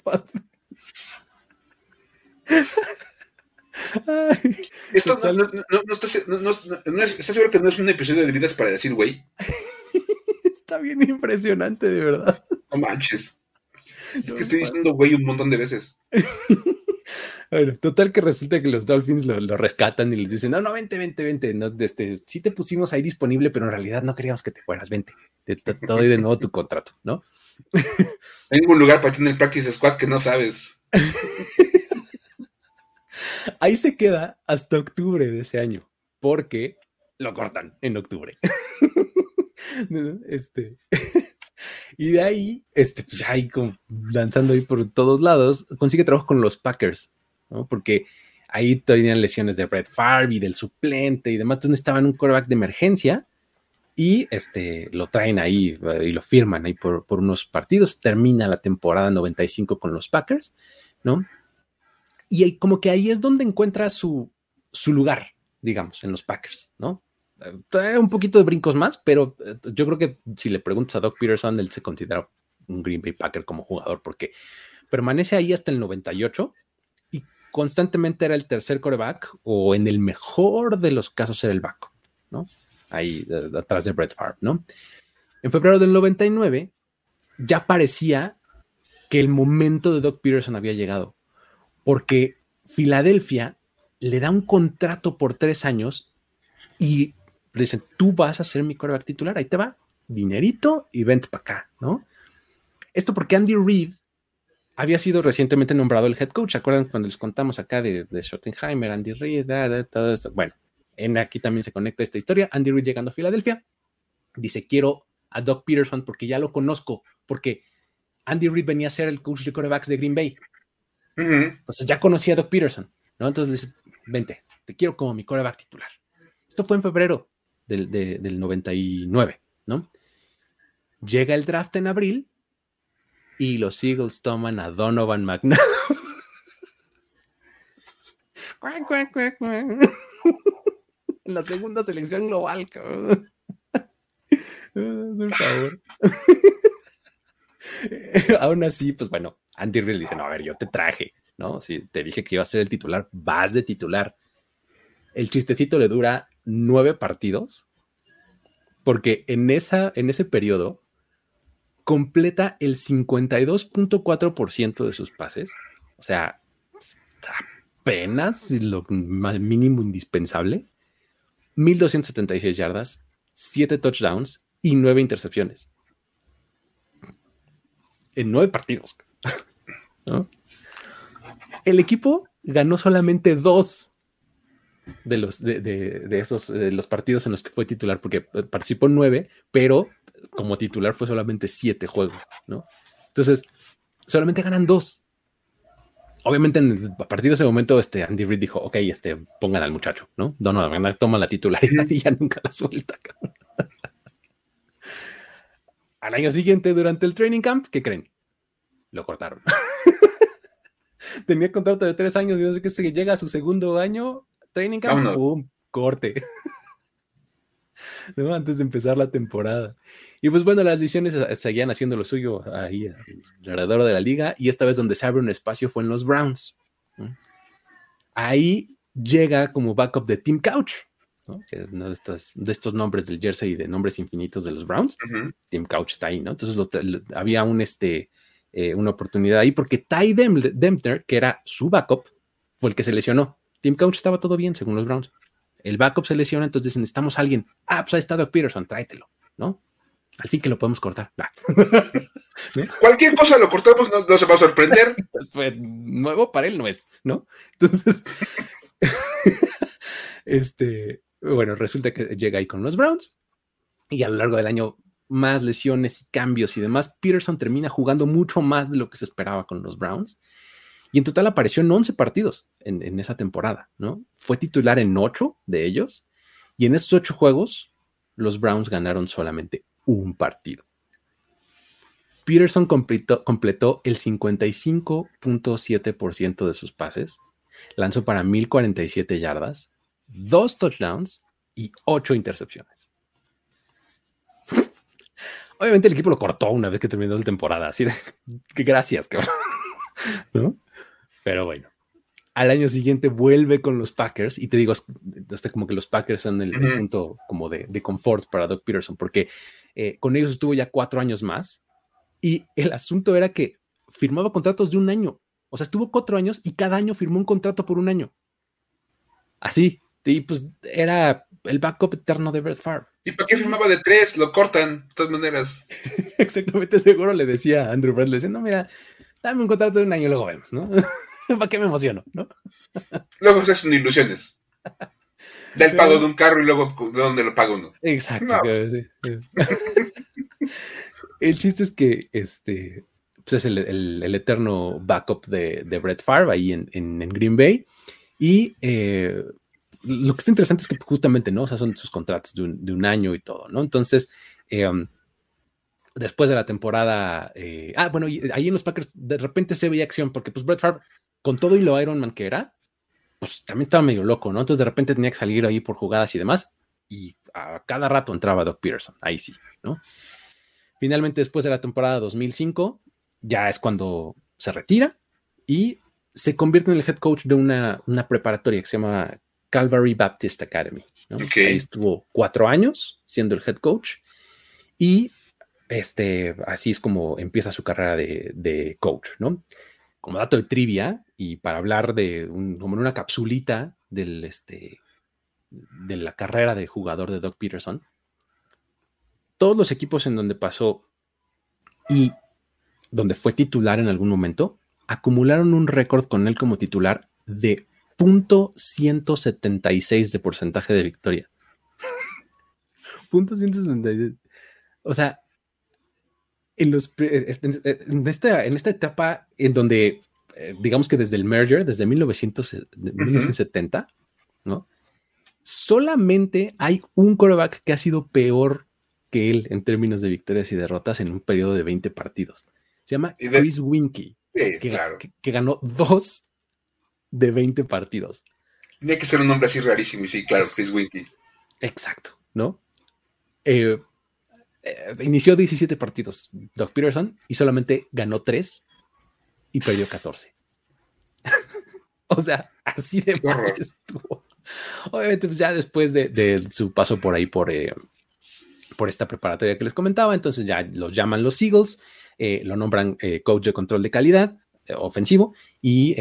Esto no, no, no, estás, seguro que no es un episodio de vidas para decir, güey. Está bien impresionante, de verdad. No manches. Es que estoy diciendo güey un montón de veces. Bueno, total que resulta que los Dolphins lo, rescatan y les dicen, no, no, vente, vente, vente, no, este, sí te pusimos ahí disponible, pero en realidad no queríamos que te fueras, vente, te, doy de nuevo tu contrato, ¿no? Tengo un lugar para tener el practice squad que no sabes. Ahí se queda hasta octubre de ese año, porque lo cortan en octubre. este, y de ahí, este, pues ahí como lanzando ahí por todos lados, consigue trabajo con los Packers, ¿no? Porque ahí tenían lesiones de Brett Favre y del suplente y demás, entonces estaban un quarterback de emergencia y este, lo traen ahí y lo firman ahí por, por unos partidos, termina la temporada 95 con los Packers, ¿no? Y como que ahí es donde encuentra su, su lugar, digamos, en los Packers, ¿no? Un poquito de brincos más, pero eh, yo creo que si le preguntas a Doc Peterson, él se considera un Green Bay Packer como jugador, porque permanece ahí hasta el 98 y constantemente era el tercer coreback o en el mejor de los casos era el backup, ¿no? Ahí atrás de Brett Favre, ¿no? En febrero del 99 ya parecía que el momento de Doc Peterson había llegado porque Filadelfia le da un contrato por tres años y le dicen, tú vas a ser mi coreback titular, ahí te va, dinerito y vente para acá, ¿no? Esto porque Andy Reid había sido recientemente nombrado el head coach, ¿se acuerdan cuando les contamos acá de, de Schottenheimer, Andy Reid, todo eso? Bueno, en aquí también se conecta esta historia, Andy Reid llegando a Filadelfia, dice, quiero a Doc Peterson porque ya lo conozco, porque Andy Reid venía a ser el coach de corebacks de Green Bay, entonces ya conocía a Doc Peterson, ¿no? Entonces le dice, vente, te quiero como mi coreback titular. Esto fue en febrero del, del 99, ¿no? Llega el draft en abril y los Eagles toman a Donovan McNabb. la segunda selección global, cabrón. Por favor. Aún así, pues bueno, Andy Reid dice, no, a ver, yo te traje, ¿no? Si te dije que iba a ser el titular, vas de titular. El chistecito le dura nueve partidos, porque en, esa, en ese periodo completa el 52.4% de sus pases, o sea, apenas lo mínimo indispensable, 1276 yardas, 7 touchdowns y 9 intercepciones. En nueve partidos. El equipo ganó solamente dos de los, de, esos los partidos en los que fue titular, porque eh, participó nueve, pero como titular fue solamente siete juegos, ¿no? Entonces, solamente ganan dos. Obviamente, a partir de ese momento, este Andy Reid dijo: Ok, este, pongan al muchacho, ¿no? Donovan toma la titularidad y ya nunca la suelta. Al año siguiente, durante el training camp, ¿qué creen? Lo cortaron. Tenía contrato de tres años y no sé qué se llega a su segundo año, training camp, ¡pum! Corte. Antes de empezar la temporada. Y pues bueno, las lesiones seguían haciendo lo suyo ahí alrededor de la liga y esta vez donde se abre un espacio fue en los Browns. Ahí llega como backup de Tim Couch, que uno de, de, estos nombres del jersey y de nombres infinitos de los Browns. Tim Couch está ahí, ¿no? Entonces había un, este, eh, una oportunidad ahí porque Ty Dempner, que era su backup, fue el que se lesionó. Tim Couch estaba todo bien, según los Browns. El backup se lesiona, entonces necesitamos a alguien. Ah, pues ahí está Peterson, tráetelo, ¿no? Al fin que lo podemos cortar. Cualquier cosa lo cortamos, no, se va a sorprender. pues, nuevo para él no es, ¿no? Entonces, este, bueno, resulta que llega ahí con los Browns y a lo largo del año más lesiones y cambios y demás, Peterson termina jugando mucho más de lo que se esperaba con los Browns. Y en total apareció en 11 partidos en, esa temporada, ¿no? Fue titular en 8 de ellos. Y en esos 8 juegos, los Browns ganaron solamente un partido. Peterson completó, completó el 55.7% de sus pases, lanzó para 1047 yardas, dos touchdowns y 8 intercepciones. Obviamente el equipo lo cortó una vez que terminó la temporada, así de que gracias, cabrón. ¿No? Pero bueno, al año siguiente vuelve con los Packers y te digo, hasta como que los Packers son el, punto como de, de, confort para Doug Peterson, porque eh, con ellos estuvo ya cuatro años más y el asunto era que firmaba contratos de un año. O sea, estuvo cuatro años y cada año firmó un contrato por un año. Así. Y pues era el backup eterno de Brett Favre. ¿Y para qué firmaba de tres? Lo cortan, de todas maneras. Exactamente, seguro le decía a Andrew Brett, le decía, no, mira, dame un contrato de un año y luego vemos, ¿no? ¿Para qué me emociono? ¿no? luego se son ilusiones. Del pago de un carro y luego de dónde lo paga uno. Exacto. el chiste es que este pues es el, eterno backup de, de, Brett Favre ahí en, Green Bay. Y eh, lo que está interesante es que justamente, ¿no? O sea, son sus contratos de un, año y todo, ¿no? Entonces, eh, um, después de la temporada, eh, ah, bueno, ahí en los Packers de repente se veía acción porque pues Brett Favre, con todo y lo Iron Man que era, pues también estaba medio loco, ¿no? Entonces de repente tenía que salir ahí por jugadas y demás y a cada rato entraba Doc Peterson, ahí sí, ¿no? Finalmente, después de la temporada 2005, ya es cuando se retira y se convierte en el head coach de una, una preparatoria que se llama Calvary Baptist Academy. Ahí estuvo cuatro años siendo el head coach y este, así es como empieza su carrera de, coach, ¿no? Como dato de trivia y para hablar de como una capsulita del, este, de la carrera de jugador de Doug Peterson, todos los equipos en donde pasó y donde fue titular en algún momento, acumularon un récord con él como titular de .176 de porcentaje de victoria. .176. O sea, en, los, en, esta, en esta etapa en donde, eh, digamos que desde el merger, desde 1970, ¿no? Solamente hay un quarterback que ha sido peor que él en términos de victorias y derrotas en un periodo de 20 partidos. Se llama Chris Winky, que, ganó dos de 20 partidos. Tiene que ser un nombre así rarísimo, y sí, claro, Chris Winky. Exacto, ¿no? Eh, eh, inició 17 partidos Doug Peterson y solamente ganó 3 y perdió 14. o sea, así de mal estuvo. Obviamente, pues ya después de, su paso por ahí, por, eh, por esta preparatoria que les comentaba, entonces ya los llaman los Eagles eh, lo nombran eh, coach de control de calidad ofensivo y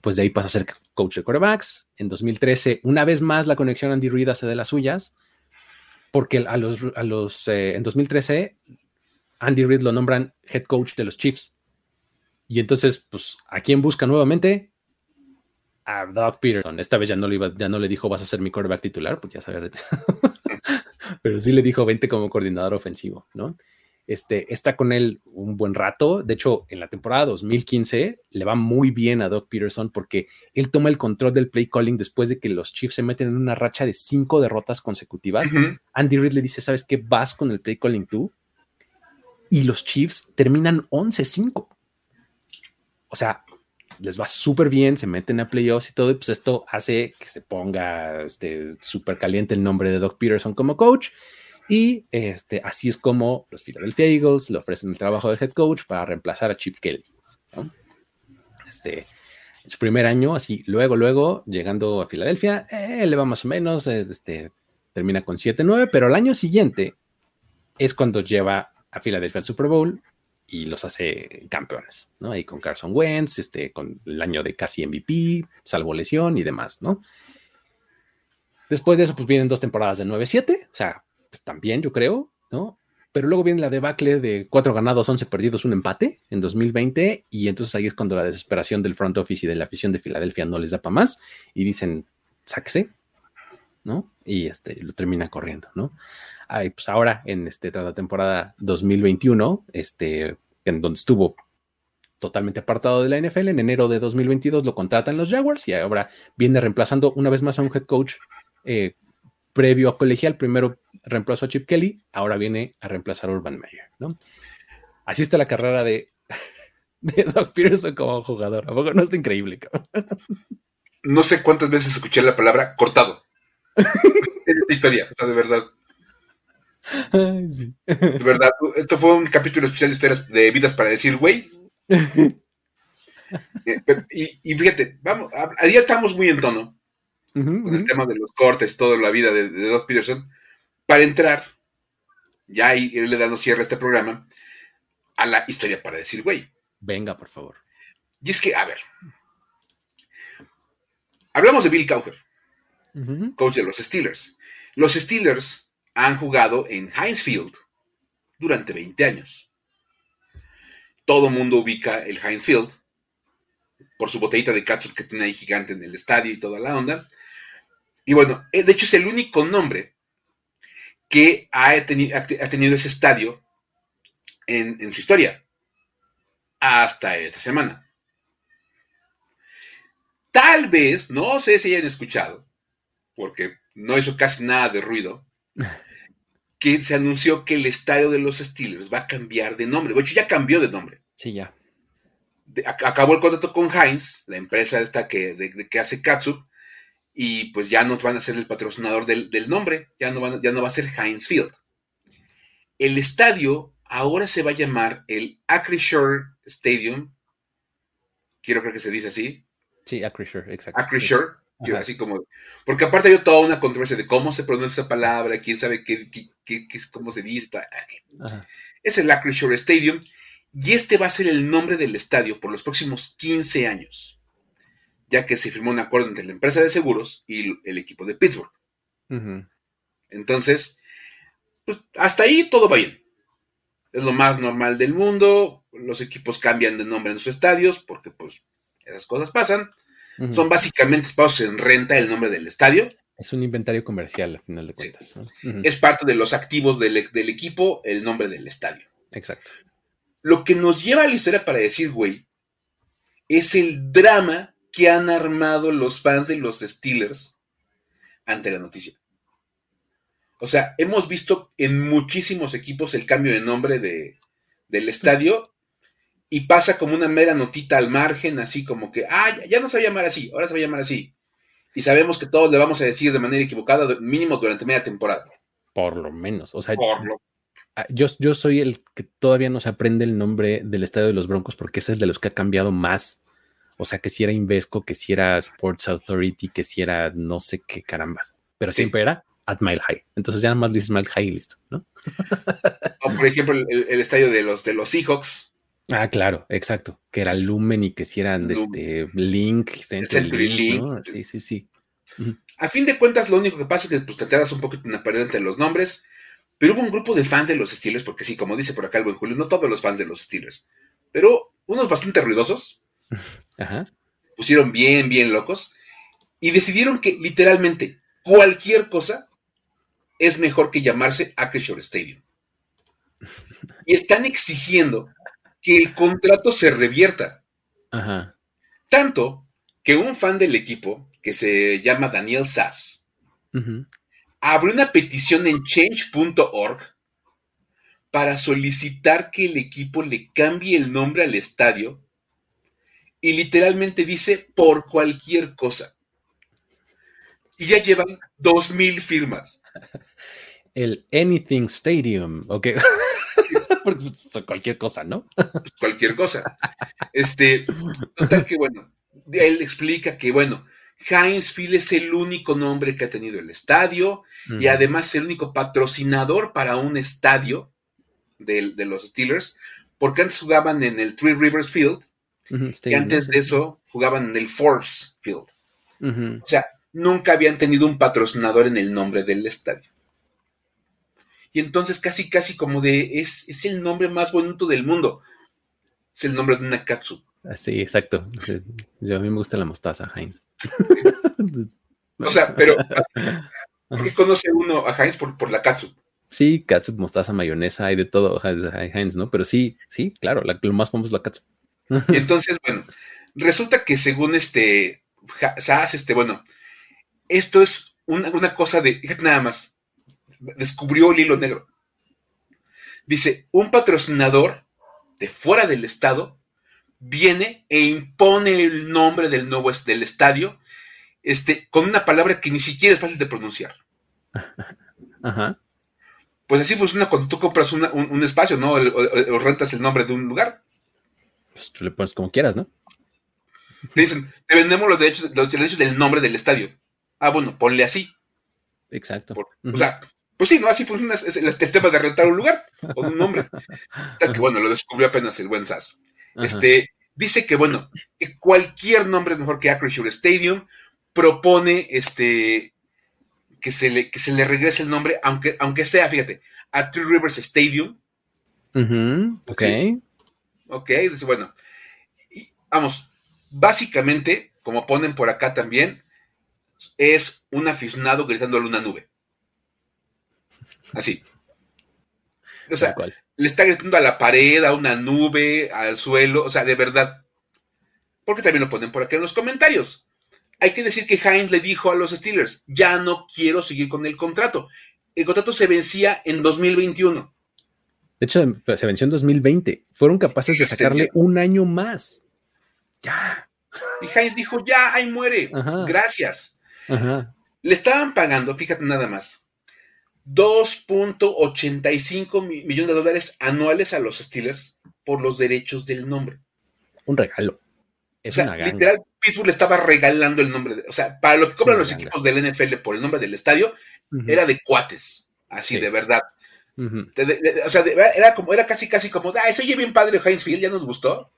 pues de ahí pasa a ser coach de quarterbacks. En 2013, una vez más, la conexión Andy Reid hace de las suyas, porque a los, a los en 2013, Andy Reid lo nombran head coach de los Chiefs. Y entonces, pues, ¿a quién busca nuevamente? A Doug Peterson. Esta vez ya no le, ya no le dijo vas a ser mi quarterback titular, porque ya sabía. Pero sí le dijo vente como coordinador ofensivo, ¿no? Este, está con él un buen rato. De hecho, en la temporada 2015 le va muy bien a Doug Peterson porque él toma el control del play calling después de que los Chiefs se meten en una racha de cinco derrotas consecutivas. Andy Reid le dice, ¿sabes qué? Vas con el play calling tú. Y los Chiefs terminan 11-5. O sea, les va súper bien, se meten a playoffs y todo, y pues esto hace que se ponga este súper caliente el nombre de Doug Peterson como coach. Y este, así es como los Philadelphia Eagles le ofrecen el trabajo de head coach para reemplazar a Chip Kelly. Este, en su primer año, así, luego, luego, llegando a Filadelfia, eh, le va más o menos, este, termina con 7-9, pero el año siguiente es cuando lleva a Filadelfia al Super Bowl y los hace campeones, ¿no? Ahí con Carson Wentz, este, con el año de casi MVP, salvo lesión y demás, ¿no? Después de eso, pues vienen dos temporadas de 9-7, o sea, pues también yo creo, ¿no? Pero luego viene la debacle de cuatro ganados, once perdidos, un empate en 2020 y entonces ahí es cuando la desesperación del front office y de la afición de Filadelfia no les da para más y dicen, sáquese, ¿no? Y este, lo termina corriendo, ¿no? Ahí, pues ahora en este, la temporada 2021, este, en donde estuvo totalmente apartado de la NFL, en enero de 2022 lo contratan los Jaguars y ahora viene reemplazando una vez más a un head coach eh, previo a colegial, primero reemplazó a Chip Kelly, ahora viene a reemplazar a Urban Meyer, ¿no? Así está la carrera de, de Doug Peterson como jugador. ¿A poco no está increíble, cabrón? No sé cuántas veces escuché la palabra cortado. en esta historia, o sea, de verdad. De verdad, esto fue un capítulo especial de historias de vidas para decir, güey. Eh, y, fíjate, vamos, a, día estamos muy en tono con el tema de los cortes, toda la vida de, de Doug Peterson. Para entrar, ya irle dando cierre a este programa, a la historia para decir, güey. Venga, por favor. Y es que, a ver, hablamos de Bill Cowher, coach de los Steelers. Los Steelers han jugado en Heinz Field durante 20 años. Todo mundo ubica el Heinz Field por su botellita de catsup que tiene ahí gigante en el estadio y toda la onda. Y bueno, eh, de hecho es el único nombre que ha, tenido ese estadio en, en su historia hasta esta semana. Tal vez, no sé si hayan escuchado, porque no hizo casi nada de ruido, que se anunció que el estadio de los Steelers va a cambiar de nombre. De hecho, ya cambió de nombre. Sí, ya. acabó el contrato con Heinz, la empresa esta que, que hace Katsup, y pues ya no van a ser el patrocinador del, nombre, ya no, ya no va a ser Heinz Field. El estadio ahora se va a llamar el Acrisure Stadium. Quiero creer que se dice así. Sí, Acrisure, exacto. Acrisure así como, porque aparte hay toda una controversia de cómo se pronuncia esa palabra, quién sabe qué, qué, cómo se dice. Es el Acrisure Stadium y este va a ser el nombre del estadio por los próximos 15 años, ya que se firmó un acuerdo entre la empresa de seguros y el equipo de Pittsburgh. Entonces, pues hasta ahí todo va bien. Es lo más normal del mundo. Los equipos cambian de nombre en sus estadios porque pues esas cosas pasan. Son básicamente espacios en renta el nombre del estadio. Es un inventario comercial, al final de cuentas. Es parte de los activos del, equipo, el nombre del estadio. Exacto. Lo que nos lleva a la historia para decir, güey, es el drama que han armado los fans de los Steelers ante la noticia. O sea, hemos visto en muchísimos equipos el cambio de nombre de, del estadio y pasa como una mera notita al margen, así como que, ah, ya no se va a llamar así, ahora se va a llamar así. Y sabemos que todos le vamos a decir de manera equivocada, mínimo durante media temporada. Por lo menos, o sea, ah, Yo, yo soy el que todavía no se aprende el nombre del estadio de los Broncos porque ese es de los que ha cambiado más. O sea, que si era Invesco, que si era Sports Authority, que si era no sé qué carambas. Pero siempre era at Mile High. Entonces ya nada más dices Mile High y listo, ¿no? o por ejemplo, el, estadio de los, de los Seahawks Ah, claro, exacto. Que era Lumen y que si eran de este Link, Link. Sí, sí, sí. A fin de cuentas, lo único que pasa es que pues, te quedas un poquito en entre los nombres, pero hubo un grupo de fans de los Steelers, porque sí, como dice por acá el buen Julio, no todos los fans de los Steelers, pero unos bastante ruidosos. Ajá. Pusieron bien, bien locos y decidieron que literalmente cualquier cosa es mejor que llamarse Acrisure Stadium. Y están exigiendo que el contrato se revierta. Ajá. Tanto que un fan del equipo, que se llama Daniel Sass, abrió una petición en change.org para solicitar que el equipo le cambie el nombre al estadio y literalmente dice por cualquier cosa. Y ya llevan dos mil firmas. El Anything Stadium, ok. Pues, cualquier cosa, ¿no? cualquier cosa. Este, total que bueno, él explica que bueno, Heinz Field es el único nombre que ha tenido el estadio y además el único patrocinador para un estadio de, los Steelers, porque antes jugaban en el Three Rivers Field y antes de eso jugaban en el Force Field. O sea, nunca habían tenido un patrocinador en el nombre del estadio y entonces casi, casi como de, es, es el nombre más bonito del mundo. Es el nombre de una katsu. Ah, sí, exacto. Yo a mí me gusta la mostaza, Heinz. o sea, pero ¿por qué conoce uno a Heinz por, la katsu? Sí, katsu, mostaza, mayonesa, hay de todo, Heinz, ¿no? Pero sí, sí, claro, lo más famoso es la katsu. Y entonces, bueno, resulta que según este, Saas, este, bueno, esto es una, una cosa de, nada más, descubrió el hilo negro. Dice, un patrocinador de fuera del estado viene e impone el nombre del nuevo del estadio este, con una palabra que ni siquiera es fácil de pronunciar. Ajá. Pues así funciona cuando tú compras un, espacio, ¿no? O, rentas el nombre de un lugar. Pues tú le pones como quieras, ¿no? Te dicen, te vendemos los derechos, los derechos del nombre del estadio. Ah, bueno, ponle así. Exacto. O sea, pues sí, ¿no? Así funciona el, tema de rentar un lugar o un nombre. que bueno, lo descubrió apenas el buen SAS. Este, dice que, bueno, que cualquier nombre es mejor que Acrisure Stadium. Propone este, que, se le, que se le regrese el nombre, aunque, aunque sea, fíjate, a Three Rivers Stadium. Ok. Ok, dice, bueno, vamos, básicamente, como ponen por acá también, es un aficionado gritándole una nube. Así. O sea, le está gritando a la pared, a una nube, al suelo, o sea, de verdad. Porque también lo ponen por acá en los comentarios. Hay que decir que Heinz le dijo a los Steelers, ya no quiero seguir con el contrato. El contrato se vencía en 2021. De hecho, se venció en 2020. Fueron capaces de sacarle un año más. Ya. Y Heinz dijo, ya, ahí muere. Gracias. Le estaban pagando, fíjate nada más, 2.85 millones de dólares anuales a los Steelers por los derechos del nombre. Un regalo. Es una literal, Pittsburgh le estaba regalando el nombre. o sea, para lo que cobran los equipos del NFL por el nombre del estadio, era de cuates. Así, de verdad. O sea, era como, era casi, casi como, ah, ese oye bien padre Heinz Field, ya nos gustó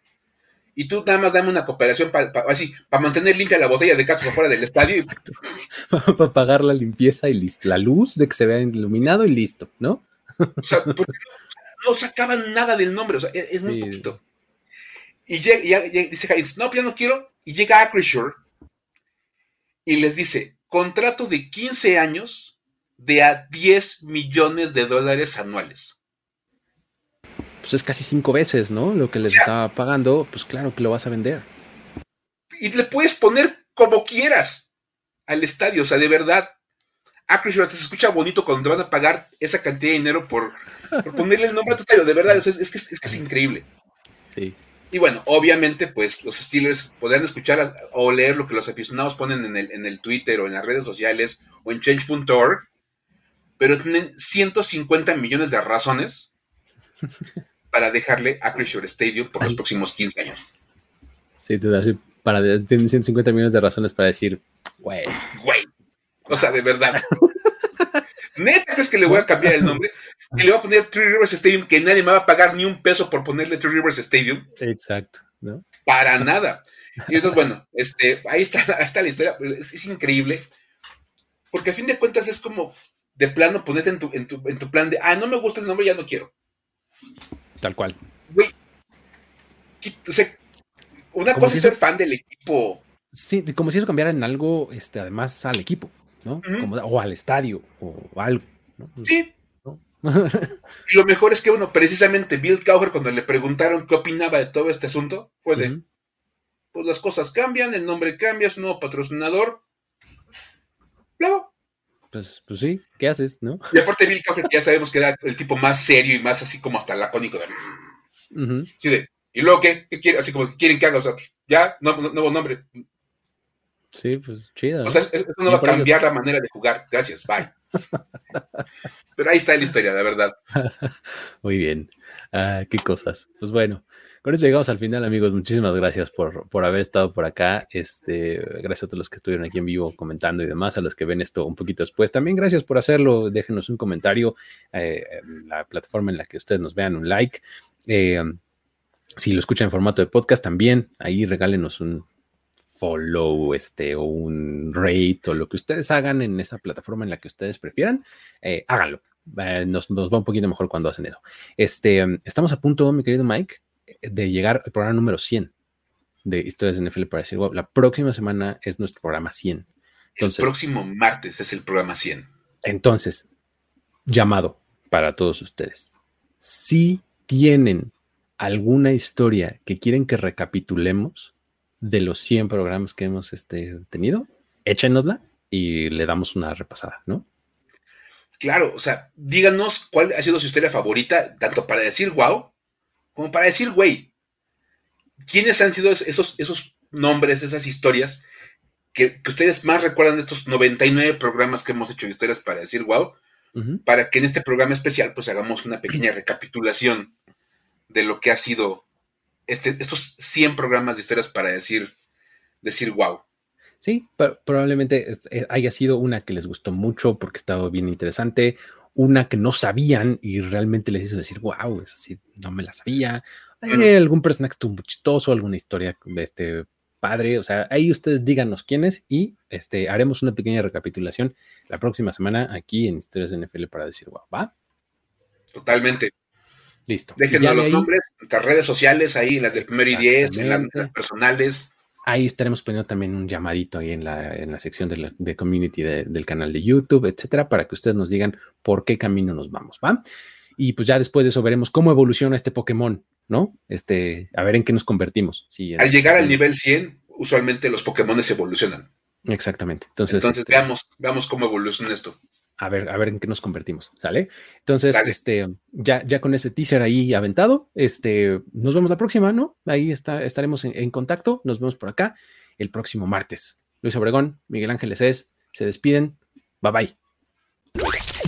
y tú nada más dame una cooperación para así, para mantener limpia la botella de casa fuera del estadio. Para pagar la limpieza y listo, la luz de que se vea iluminado y listo, ¿no? O sea, porque no, sacaban nada del nombre, o sea, es, muy poquito. Y llega, dice Heinz, no, pues ya no quiero, y llega Acrisure y les dice, contrato de 15 años de a 10 millones de dólares anuales pues es casi cinco veces, ¿no? Lo que les estaba pagando, pues claro que lo vas a vender. Y le puedes poner como quieras al estadio, o sea, de verdad. Ah, Chris, se escucha bonito cuando te van a pagar esa cantidad de dinero por, ponerle el nombre a tu estadio, de verdad, es, que, es, increíble. Sí. Y bueno, obviamente, pues los Steelers podrán escuchar o leer lo que los aficionados ponen en el, en el Twitter o en las redes sociales o en change.org, pero tienen 150 millones de razones para dejarle a Crusader Stadium por los próximos 15 años. Sí, te das para tienen 150 millones de razones para decir, güey. Güey. O sea, de verdad. Neta, es que le voy a cambiar el nombre y le voy a poner Three Rivers Stadium, que nadie me va a pagar ni un peso por ponerle Three Rivers Stadium. Exacto, ¿no? Para nada. Y entonces, bueno, este, ahí está, está la historia. Es, es, increíble. Porque a fin de cuentas es como de plano ponerte en tu, en tu, en tu plan de, ah, no me gusta el nombre, ya no quiero. Tal cual. Güey. O sea, una cosa es ser fan del equipo. Sí, como si eso cambiara en algo, este, además al equipo, ¿no? o al estadio, o algo. Sí. y lo mejor es que, bueno, precisamente Bill Cowher, cuando le preguntaron qué opinaba de todo este asunto, fue de, pues las cosas cambian, el nombre cambia, es un nuevo patrocinador. Luego, pues, pues sí, ¿qué haces, no? Y aparte Bill Cowher, ya sabemos que era el tipo más serio y más así como hasta lacónico. De, sí, de, ¿y luego qué? ¿Qué quiere? Así como quieren que haga, o sea, pues, ya, nuevo nombre. Sí, pues chido. O sea, eso no va a cambiar la manera de jugar. Gracias, bye. Pero ahí está la historia, la verdad. Muy bien. Ah, qué cosas. Pues bueno, con eso llegamos al final, amigos. Muchísimas gracias por, por haber estado por acá. Este, gracias a todos los que estuvieron aquí en vivo comentando y demás, a los que ven esto un poquito después. También gracias por hacerlo. Déjenos un comentario eh, en la plataforma en la que ustedes nos vean, un like. Eh, si lo escuchan en formato de podcast, también ahí regálenos un follow este, o un rate o lo que ustedes hagan en esa plataforma en la que ustedes prefieran, eh, háganlo. nos, nos, va un poquito mejor cuando hacen eso. Este, estamos a punto, mi querido Mike, de llegar al programa número 100 de Historias de NFL para decir, wow, la próxima semana es nuestro programa 100. Entonces, el próximo martes es el programa 100. Entonces, llamado para todos ustedes. Si tienen alguna historia que quieren que recapitulemos de los 100 programas que hemos este, tenido, échenosla y le damos una repasada, ¿no? Claro, o sea, díganos cuál ha sido su historia favorita, tanto para decir wow, como para decir, güey, ¿quiénes han sido esos, esos nombres, esas historias que, ustedes más recuerdan de estos 99 programas que hemos hecho de historias para decir, wow? para que en este programa especial pues hagamos una pequeña recapitulación de lo que ha sido este, estos 100 programas de historias para decir, decir wow. Sí, probablemente eh, haya sido una que les gustó mucho porque estaba bien interesante, una que no sabían y realmente les hizo decir, wow, es así, no me la sabía. algún personaje estuvo chistoso, alguna historia de este padre, o sea, ahí ustedes díganos quiénes y este, haremos una pequeña recapitulación la próxima semana aquí en Historias de NFL para decir, wow, ¿va? Totalmente. Listo. Déjenos los nombres, nuestras redes sociales, ahí, las del primer y diez, en las personales. Ahí estaremos poniendo también un llamadito ahí en la, en la sección de, de community del canal de YouTube, etcétera, para que ustedes nos digan por qué camino nos vamos, ¿va? Y pues ya después de eso veremos cómo evoluciona este Pokémon, ¿no? Este, a ver en qué nos convertimos. al llegar al nivel 100, usualmente los Pokémon evolucionan. Exactamente. Entonces, Entonces este veamos, veamos cómo evoluciona esto a ver, a ver en qué nos convertimos, ¿sale? Entonces, este, ya, ya con ese teaser ahí aventado, este, nos vemos la próxima, ¿no? Ahí está, estaremos en, contacto, nos vemos por acá el próximo martes. Luis Obregón, Miguel Ángeles es, se despiden, bye bye.